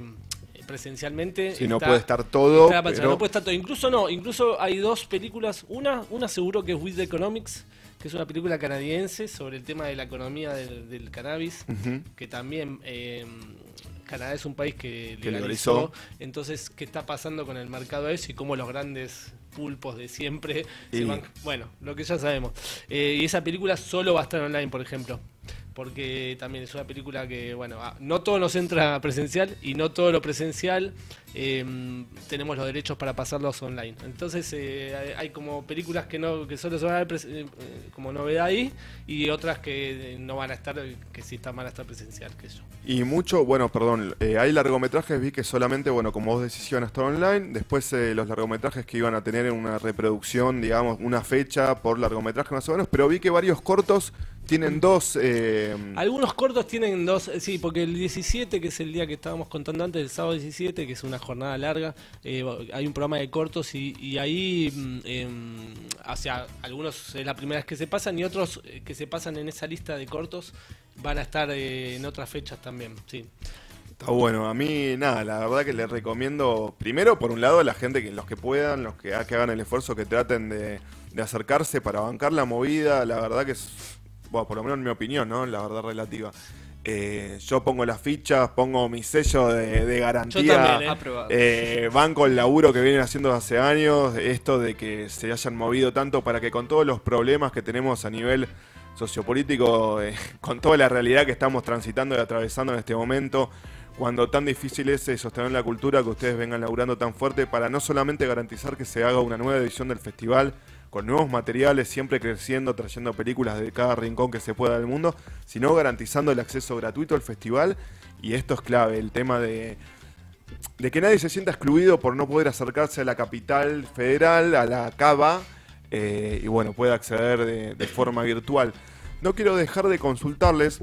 eh, presencialmente. Si no puede estar todo, Está avanzado, pero- no puede estar todo. Incluso no, incluso hay dos películas. Una, una seguro que es With the Economics, que es una película canadiense sobre el tema de la economía del, del cannabis, que también eh, Canadá es un país que legalizó. Entonces, ¿qué está pasando con el mercado de eso y cómo los grandes pulpos de siempre se van... Bueno, lo que ya sabemos. Eh, y esa película solo va a estar online, por ejemplo. Porque también es una película que, bueno, ah, no todo nos entra presencial y no todo lo presencial eh, tenemos los derechos para pasarlos online. Entonces eh, hay- como películas que no que solo se van a ver eh, como novedad ahí y otras que eh, no van a estar, que sí están, van a estar presencial, que yo. Y mucho, bueno, perdón, eh, hay largometrajes, vi que solamente, bueno, como vos decís, iban a estar online. Después eh, los largometrajes que iban a tener una reproducción, digamos, una fecha por largometraje más o menos, pero vi que varios cortos tienen dos... eh, Algunos cortos tienen dos, eh, sí, porque el 17, que es el día que estábamos contando antes, el sábado 17, que es una jornada larga, eh, hay un programa de cortos y, y ahí, mm, em, sea, algunos es la primera vez que se pasan y otros que se pasan en esa lista de cortos van a estar en otras fechas también, sí. Está bueno, a mí nada, la verdad que les recomiendo, primero por un lado a la gente que los que puedan, los que, que hagan el esfuerzo, que traten de, de acercarse para bancar la movida, la verdad que es, bueno, por lo menos en mi opinión, ¿no? La verdad relativa. Eh, yo pongo las fichas, pongo mi sello de, de garantía. Yo también, ¿eh? Eh, banco el laburo que vienen haciendo hace años, esto de que se hayan movido tanto para que con todos los problemas que tenemos a nivel sociopolítico, eh, con toda la realidad que estamos transitando y atravesando en este momento, cuando tan difícil es eh, sostener la cultura, que ustedes vengan laburando tan fuerte para no solamente garantizar que se haga una nueva edición del festival, con nuevos materiales, siempre creciendo, trayendo películas de cada rincón que se pueda del mundo, sino garantizando el acceso gratuito al festival. Y esto es clave, el tema de, de que nadie se sienta excluido por no poder acercarse a la capital federal, a la Cava, eh, y bueno, puede acceder de, de forma virtual. No quiero dejar de consultarles,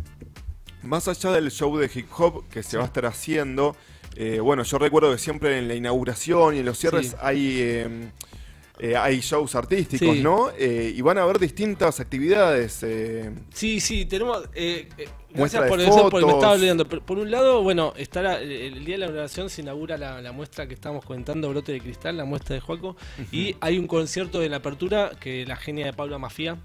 más allá del show de hip hop que se va a estar haciendo, eh, bueno, yo recuerdo que siempre en la inauguración y en los cierres Sí. hay... eh, eh, hay shows artísticos, Sí. ¿no? Eh, y van a haber distintas actividades. eh, Sí, sí, tenemos. Eh, eh, gracias de por eso, porque me estaba olvidando. Por, por un lado, bueno, estará el, el día de la inauguración se inaugura la, la muestra que estamos comentando, Brote de Cristal, la muestra de Juaco. Y hay un concierto de la apertura que la genia de Paula Mafía,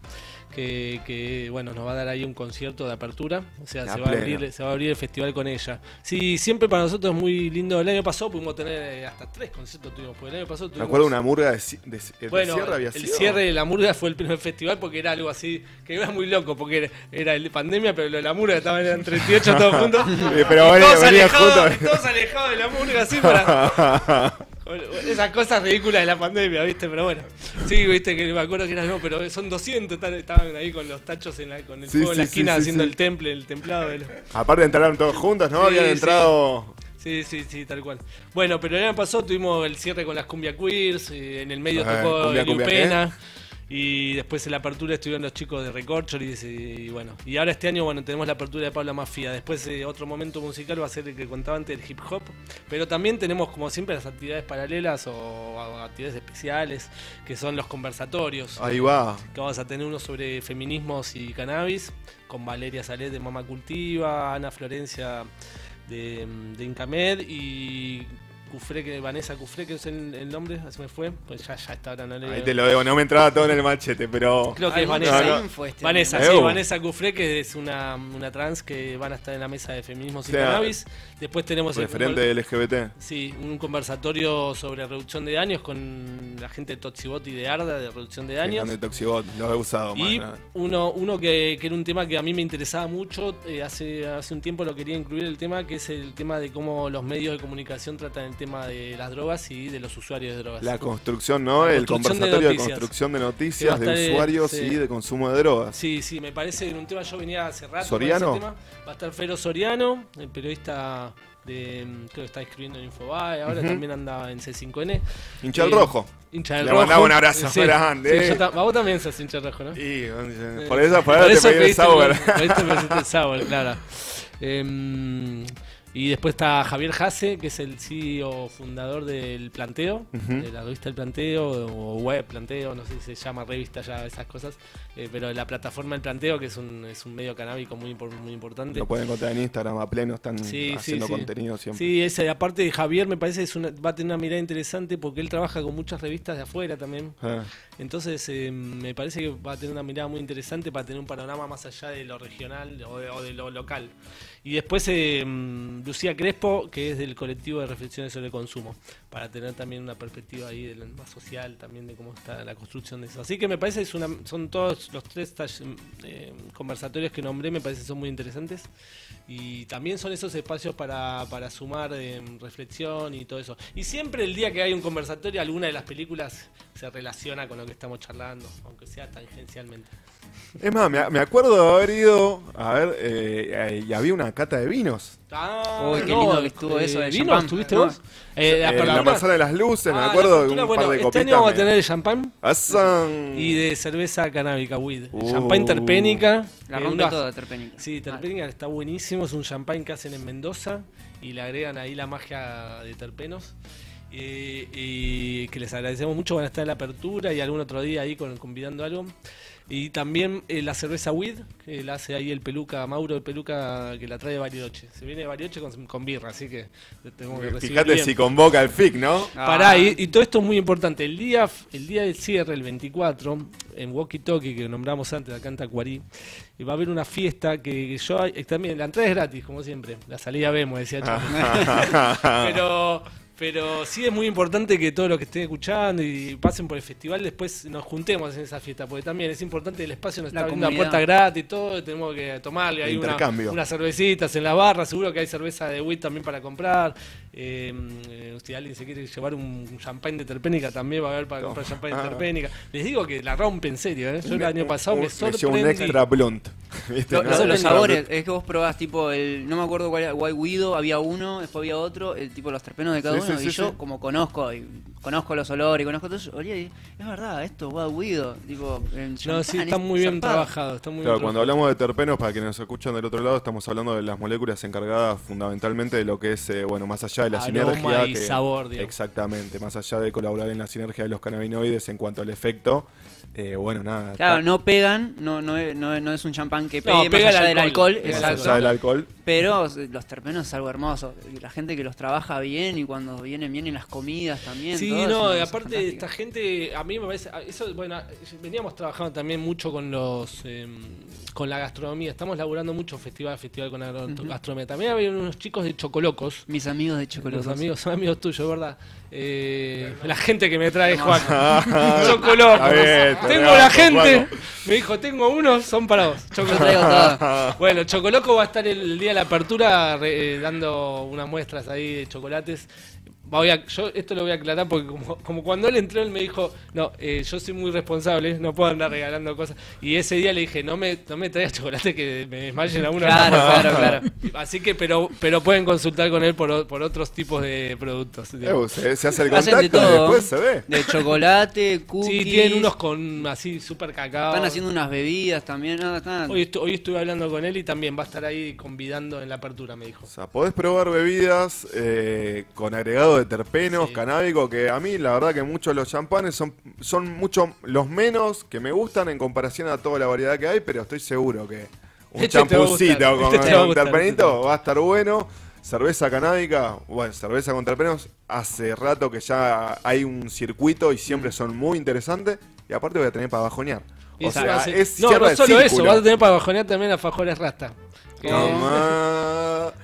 que, bueno, nos va a dar ahí un concierto de apertura. O sea, se va, a abrir, se va a abrir el festival con ella. Sí, siempre para nosotros es muy lindo. El año pasado pudimos tener eh, hasta tres conciertos tuvimos. el año pasado Me acuerdo una murga de, bueno, cierre había El cierre de la murga fue el primer festival porque era algo así, que era muy loco, porque era, el pandemia, pero lo de la murga estaban en 38 todos juntos. pero todos, alejados, todos alejados de la murga así para. Esas cosas ridículas de la pandemia, ¿viste? Pero bueno. Sí, ¿viste? Que me acuerdo que era no, pero son 200, estaban ahí con los tachos en la, con el fuego en la esquina haciendo el temple, el templado. De Aparte entraron todos juntos, ¿no? Habían entrado... Sí, sí, sí, tal cual. Bueno, pero el año pasado tuvimos el cierre con las Cumbia Queers, eh, en el medio tocó Pena. Y después en la apertura estuvieron los chicos de Recorcholis y, bueno. Y ahora este año, bueno, tenemos la apertura de Pablo Mafia. Después eh, otro momento musical va a ser el que contaba antes, el hip hop. Pero también tenemos, como siempre, las actividades paralelas o, actividades especiales, que son los conversatorios. Ahí va. Que vamos a tener uno sobre feminismos y cannabis, con Valeria Salet de Mama Cultiva, Ana Florencia de, de Incamed y Cufre, Vanessa Cufre, que es el, nombre, así me fue, pues ya, ya está, ahora no le Ahí te lo debo, no me entraba todo en el machete, pero... Creo que es Vanessa. Este Vanessa, sí, Vanessa Cufre, que es una, una, trans que van a estar en la mesa de feminismo y cannabis. Después tenemos... Referente el, LGBT. Sí, un conversatorio sobre reducción de daños con la gente de Toxibot y de Arda, de reducción de daños. de Toxibot, lo he usado Y uno, uno que, que, era un tema que a mí me interesaba mucho, eh, hace, hace un tiempo lo quería incluir el tema, que es el tema de cómo los medios de comunicación tratan el tema de las drogas y de los usuarios de drogas. La construcción, ¿no? el conversatorio de, construcción de noticias de usuarios y de consumo de drogas. Sí, sí, me parece que un tema yo venía hace rato. ¿Soriano? Va a estar Fero Soriano, el periodista de, creo que está escribiendo en Infobae, ahora también anda en C5N. Hincha del eh, rojo. Hincha del rojo. Le mandaba un abrazo sí, sí, vos también sos hincha del rojo, ¿no? Sí, por eso, por, por eso te pedí el sour. Por eso me el sour, claro. Eh, y después está Javier Jase, que es el CEO fundador del Planteo, de la revista El Planteo, o web Planteo, no sé si se llama revista ya, esas cosas, eh, pero la plataforma El Planteo, que es un, es un medio canábico muy, muy importante. Lo pueden encontrar en Instagram a pleno, están haciendo contenido siempre. Sí, ese, aparte de Javier, me parece que va a tener una mirada interesante porque él trabaja con muchas revistas de afuera también. Ah. Entonces, eh, me parece que va a tener una mirada muy interesante para tener un panorama más allá de lo regional o de, lo local. Y después eh, Lucía Crespo, que es del colectivo de reflexiones sobre consumo, para tener también una perspectiva ahí de más social, también de cómo está la construcción de eso. Así que me parece que son todos los tres eh, conversatorios que nombré, me parece que son muy interesantes. Y también son esos espacios para sumar reflexión y todo eso. Y siempre el día que hay un conversatorio, alguna de las películas se relaciona con lo que estamos charlando, aunque sea tangencialmente. Es más, me, acuerdo de haber ido, a ver, eh, y había una cata de vinos. Ah, Uy, qué lindo que estuvo eso de ¿Vinos champán. ¿Tuviste vos? Eh, la manzana de las luces, me ah, acuerdo de un par de Este año vamos a tener de champán y de cerveza canábica, weed. Uh. Champán terpénica. La rompe eh, toda terpénica. Sí, terpénica está buenísimo. Es un champán que hacen en Mendoza y le agregan ahí la magia de terpenos. y que les agradecemos mucho. Van a estar en la apertura y algún otro día ahí con, convidando algo. Y también eh, la cerveza WID, que la hace ahí el Peluca, Mauro de Peluca, que la trae de Bariloche. Se viene de Bariloche con, birra, así que tenemos que Fíjate si convoca el FIC, ¿no? Pará, ah. y, todo esto es muy importante. El día el día del cierre, el 24, en Walkie Talkie, que nombramos antes, acá en Tacuarí, va a haber una fiesta que, yo... También, la entrada es gratis, como siempre. La salida vemos, decía Pero pero sí es muy importante que todos los que estén escuchando y pasen por el festival después nos juntemos en esa fiesta, porque también es importante el espacio nos está abriendo la puerta gratis y todo, tenemos que tomarle ahí una, unas cervecitas en la barra, seguro que hay cerveza de WIT también para comprar. Eh, si alguien se quiere llevar un champán de terpénica, también va a haber para comprar champán de ah. terpénica. Les digo que la rompe en serio, ¿eh? Yo el año pasado me sorprendí. un extra blunt. No, los sabores, es que vos probás tipo el, no me acuerdo cuál era, White Widow, había uno, después había otro, el tipo los terpenos de cada uno, y yo como conozco, y conozco los olores y conozco todo eso, olía y es verdad, esto, White Widow, tipo, No, sí, está muy bien trabajado, está muy claro, cuando hablamos de terpenos, para quienes nos escuchan del otro lado, estamos hablando de las moléculas encargadas fundamentalmente de lo que es, eh, bueno, más allá de la sinergia. Y sabor, Exactamente, más allá de colaborar en la sinergia de los cannabinoides en cuanto al efecto. Eh, bueno, nada. Claro, no pegan, no, no, no, es un champán que pegue, no, pega la del alcohol. Exacto. del alcohol. Pero los terpenos es algo hermoso. La gente que los trabaja bien y cuando vienen bien en las comidas también. Sí, no, aparte esta gente, a mí me parece, eso, bueno, veníamos trabajando también mucho con los, em, con la gastronomía. Estamos laburando mucho festival, festival con la gastronomía. También había unos chicos de Chocolocos. Mis amigos de Chocolocos. Los amigos, son amigos tuyos, ¿verdad? Eh, la gente que me trae Juan. Chocolocos. Tengo la gente. Me dijo, tengo unos, son para vos. Chocolocos. bueno, Chocoloco va a estar el día de la apertura eh, dando unas muestras ahí de chocolates yo esto lo voy a aclarar porque como, cuando él entró él me dijo, no, eh, yo soy muy responsable, no puedo andar regalando cosas. Y ese día le dije, no me, no me traigas chocolate que me desmayen a uno. Claro, claro, claro. Así que, pero, pero pueden consultar con él por, por otros tipos de productos. Eh, se, hace el contacto de todo, después se ve. De chocolate, cookies. Sí, tienen unos con así súper cacao. Están haciendo unas bebidas también. Hoy, hoy estuve hablando con él y también va a estar ahí convidando en la apertura, me dijo. O sea, podés probar bebidas eh, con agregado de terpenos, canábicos, que a mí la verdad que muchos de los champanes son, son mucho los menos que me gustan en comparación a toda la variedad que hay, pero estoy seguro que un este champucito con, este terpenito va a estar bueno. Cerveza canábica, bueno, cerveza con terpenos, hace rato que ya hay un circuito y siempre son muy interesantes. Y aparte voy a tener para bajonear. O sea, es no, no solo eso, vas a tener para bajonear también a Fajores Rasta.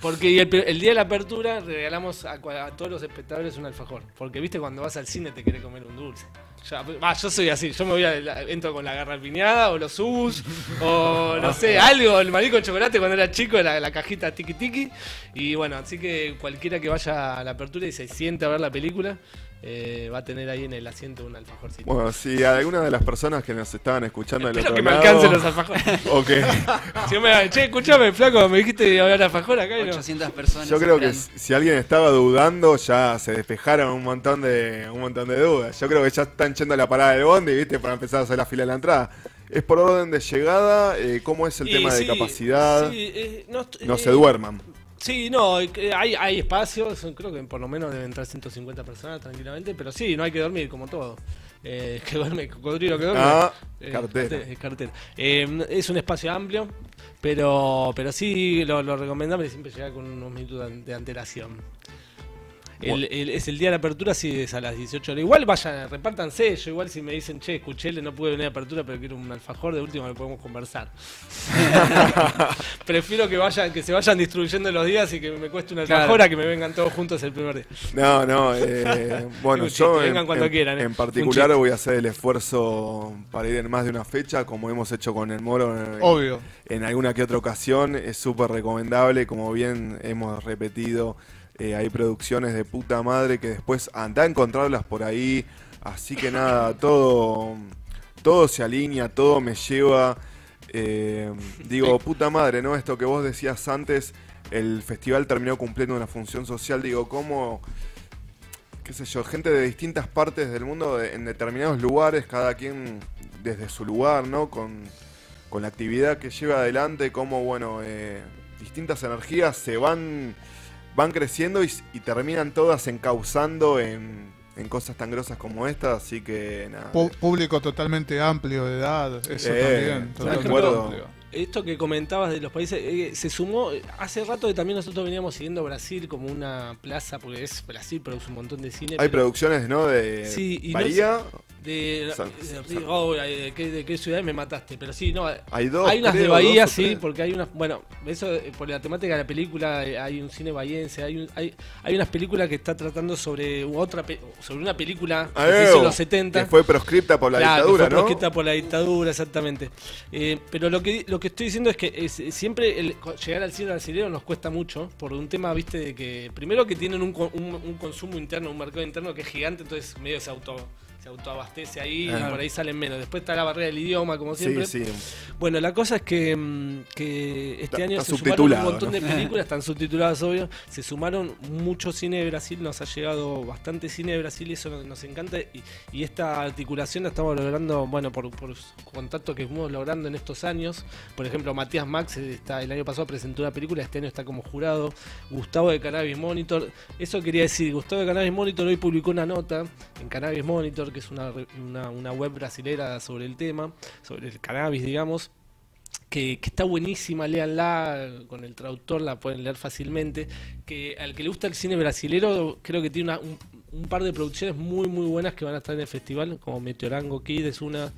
Porque el, día de la apertura regalamos a, todos los espectadores un alfajor. Porque viste cuando vas al cine te quiere comer un dulce. yo soy así, yo me voy a, entro con la garra piñada o los subus o no sé, algo, el marico de chocolate cuando era chico, la, la cajita tiki tiki. Y bueno, así que cualquiera que vaya a la apertura y se siente a ver la película, eh, va a tener ahí en el asiento un alfajorcito. Bueno, si alguna de las personas que nos estaban escuchando del otro que me alcancen los alfajores. ok. si me, che, escuchame, flaco, me dijiste que había alfajor acá. 800 personas. Yo creo que si alguien estaba dudando, ya se despejaron un montón de un montón de dudas. Yo creo que ya están yendo a la parada del bondi, ¿viste? Para empezar a hacer la fila de la entrada. ¿Es por orden de llegada? Eh, ¿Cómo es el tema de capacidad? Eh, no, se duerman. Sí, no, hay, hay espacios, creo que por lo menos deben entrar 150 personas tranquilamente, pero sí, no hay que dormir como todo. Eh, que duerme, cocodrilo que duerme. Ah, eh, cartera. Eh, es un espacio amplio, pero pero sí lo, lo recomendable es siempre llegar con unos minutos de antelación es el día de la apertura, sí, es a las 18 horas. Igual vayan, repártanse. Yo igual si me dicen, che, escuchele, no pude venir a apertura, pero quiero un alfajor, de último le podemos conversar. Prefiero que vayan, que se vayan distribuyendo los días y que me cueste una alfajor a que me vengan todos juntos el primer día. No, no, eh, bueno, yo en, quieran, en, eh. particular voy a hacer el esfuerzo para ir en más de una fecha, como hemos hecho con el Moro. Obvio. En alguna que otra ocasión, es súper recomendable, como bien hemos repetido. Eh, hay producciones de puta madre que después anda a encontrarlas por ahí. Así que nada, todo, todo se alinea, todo me lleva. Eh, digo, puta madre, ¿no? Esto que vos decías antes, el festival terminó cumpliendo una función social. Digo, ¿cómo, qué sé yo, gente de distintas partes del mundo, en determinados lugares, cada quien desde su lugar, ¿no? Con, la actividad que lleva adelante, cómo, bueno, eh, distintas energías se van van creciendo y, terminan todas encauzando en, en, cosas tan grosas como esta, así que nada. público totalmente amplio de edad, eso también. Totalmente esto que comentabas de los países, eh, se sumó, hace rato que también nosotros veníamos siguiendo Brasil como una plaza, porque es Brasil, produce un montón de cine. Hay producciones, ¿no? De sí, y Bahía. De, oh, de, qué, ciudad me mataste, pero sí, no. Hay dos. Hay unas de Bahía, sí, porque hay unas. Bueno, eso eh, por la temática de la película, eh, hay un cine bahiense, hay, hay, hay unas películas que está tratando sobre otra sobre una película que hizo en los 70. Que fue proscripta por la dictadura, fue proscripta por la dictadura, exactamente. Eh, pero lo que, lo que estoy diciendo es que siempre el, llegar al cine brasileño nos cuesta mucho, por un tema, viste, de que primero que tienen un, un, un consumo interno, un mercado interno que es gigante, entonces medio se auto se autoabastece ahí y por ahí salen menos. Después está la barrera del idioma, como siempre. Sí, sí. Bueno, la cosa es que, mm, que este año se sumaron un montón de películas, están subtituladas, obvio. Se sumaron mucho cine de Brasil, nos ha llegado bastante cine de Brasil y eso nos, encanta. Y, esta articulación la estamos logrando, bueno, por, por contacto que fuimos logrando en estos años. Por ejemplo, Matías Max está, el año pasado presentó una película, este año está como jurado. Gustavo de Cannabis Monitor. Eso quería decir, Gustavo de Cannabis Monitor hoy publicó una nota en Cannabis Monitor que es una, una, web brasilera sobre el tema, sobre el cannabis, digamos. que, está buenísima, léanla, con el traductor la pueden leer fácilmente, que al que le gusta el cine brasilero creo que tiene un, par de producciones muy muy buenas que van a estar en el festival, como Meteorango Kid es una,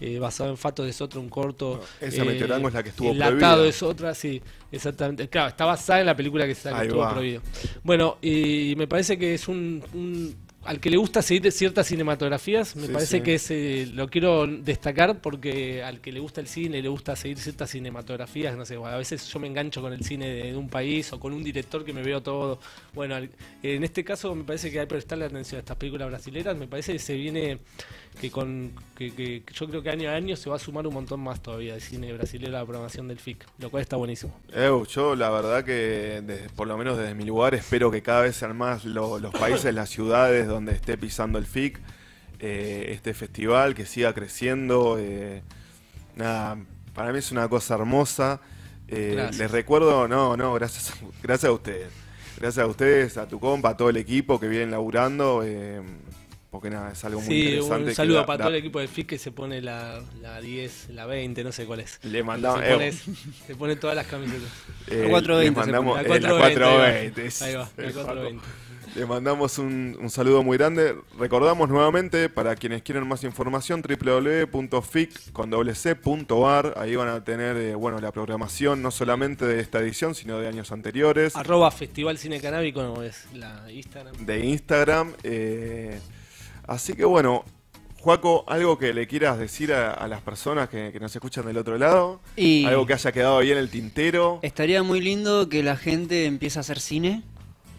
eh, basado en Fatos es otra, un corto. esa Meteorango es la que estuvo prohibida. es otra, sí, exactamente. Claro, está basada en la película que, está, que estuvo prohibido. Bueno, y me parece que es un al que le gusta seguir ciertas cinematografías, me parece que es, eh, lo quiero destacar porque al que le gusta el cine, le gusta seguir ciertas cinematografías, no sé, a veces yo me engancho con el cine de, un país o con un director que me veo todo. Bueno, en este caso me parece que hay que prestarle atención a estas películas brasileras, me parece que se viene que con que, yo creo que año a año se va a sumar un montón más todavía de cine brasileño a la programación del FIC, lo cual está buenísimo. yo la verdad que por lo menos desde mi lugar espero que cada vez sean más los países, las ciudades donde esté pisando el FIC, eh, este festival que siga creciendo. Eh, nada, para mí es una cosa hermosa. Eh, les recuerdo, no, no, gracias, gracias a ustedes. Gracias a ustedes, a tu compa, a todo el equipo que vienen laburando. Porque nada, es algo muy interesante. Un saludo para todo el equipo del FIC que se pone la, la 10, la 20, no sé cuál es. Le mandamos. Se, pone, se pone todas las camisetas. Eh, la 420. Mandamos, la 420. Ahí va, la 420. Le mandamos un, un, saludo muy grande. Recordamos nuevamente, para quienes quieren más información, www.fic.ar. Ahí van a tener eh, bueno, la programación no solamente de esta edición, sino de años anteriores. Arroba Festival Cine Canábico, es la Instagram. De Instagram. Eh, Así que bueno, Juaco, algo que le quieras decir a, las personas que, nos escuchan del otro lado, algo que haya quedado ahí en el tintero. Estaría muy lindo que la gente empiece a hacer cine,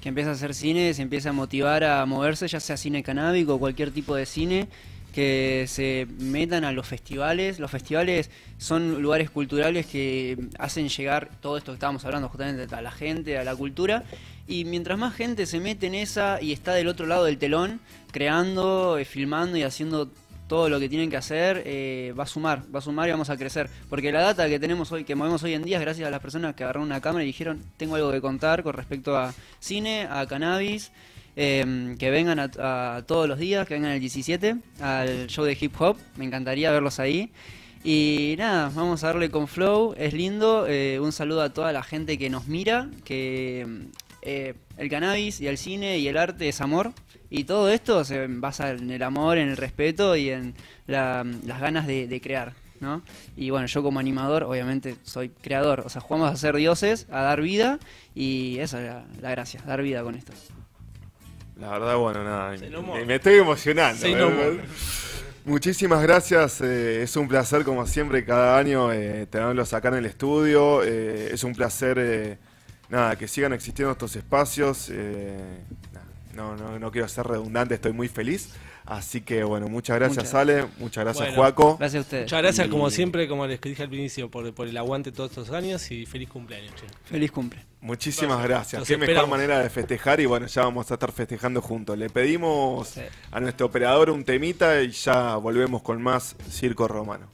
que empiece a hacer cine, se empiece a motivar a moverse, ya sea cine canábico o cualquier tipo de cine, que se metan a los festivales. Los festivales son lugares culturales que hacen llegar todo esto que estábamos hablando justamente a la gente, a la cultura, y mientras más gente se mete en esa y está del otro lado del telón, creando, eh, filmando y haciendo todo lo que tienen que hacer, eh, va a sumar, va a sumar y vamos a crecer. Porque la data que tenemos hoy, que movemos hoy en día, es gracias a las personas que agarraron una cámara y dijeron, tengo algo que contar con respecto a cine, a cannabis, em, que vengan a, todos los días, que vengan el 17 al show de hip hop, me encantaría verlos ahí. Y nada, vamos a darle con flow, es lindo, eh, un saludo a toda la gente que nos mira, que eh, el cannabis y el cine y el arte es amor. Y todo esto se basa en el amor, en el respeto y en las ganas de, crear. ¿no? Y bueno, yo como animador, obviamente soy creador. O sea, jugamos a ser dioses, a dar vida. Y esa es la, gracia, dar vida con esto. La verdad, bueno, nada. Me, estoy emocionando. ¿eh? Muchísimas gracias, eh, es un placer como siempre cada año tenerlos acá en el estudio, es un placer nada, que sigan existiendo estos espacios. Eh, no, no, no quiero ser redundante, estoy muy feliz. Así que bueno, muchas gracias Ale, muchas gracias Juaco. Gracias a ustedes. Muchas gracias como siempre, como les dije al inicio, por, por el aguante todos estos años y feliz cumpleaños. Feliz cumple. Muchísimas gracias. Qué mejor manera de festejar y bueno, ya vamos a estar festejando juntos. Le pedimos a nuestro operador un temita y ya volvemos con más Circo Romano.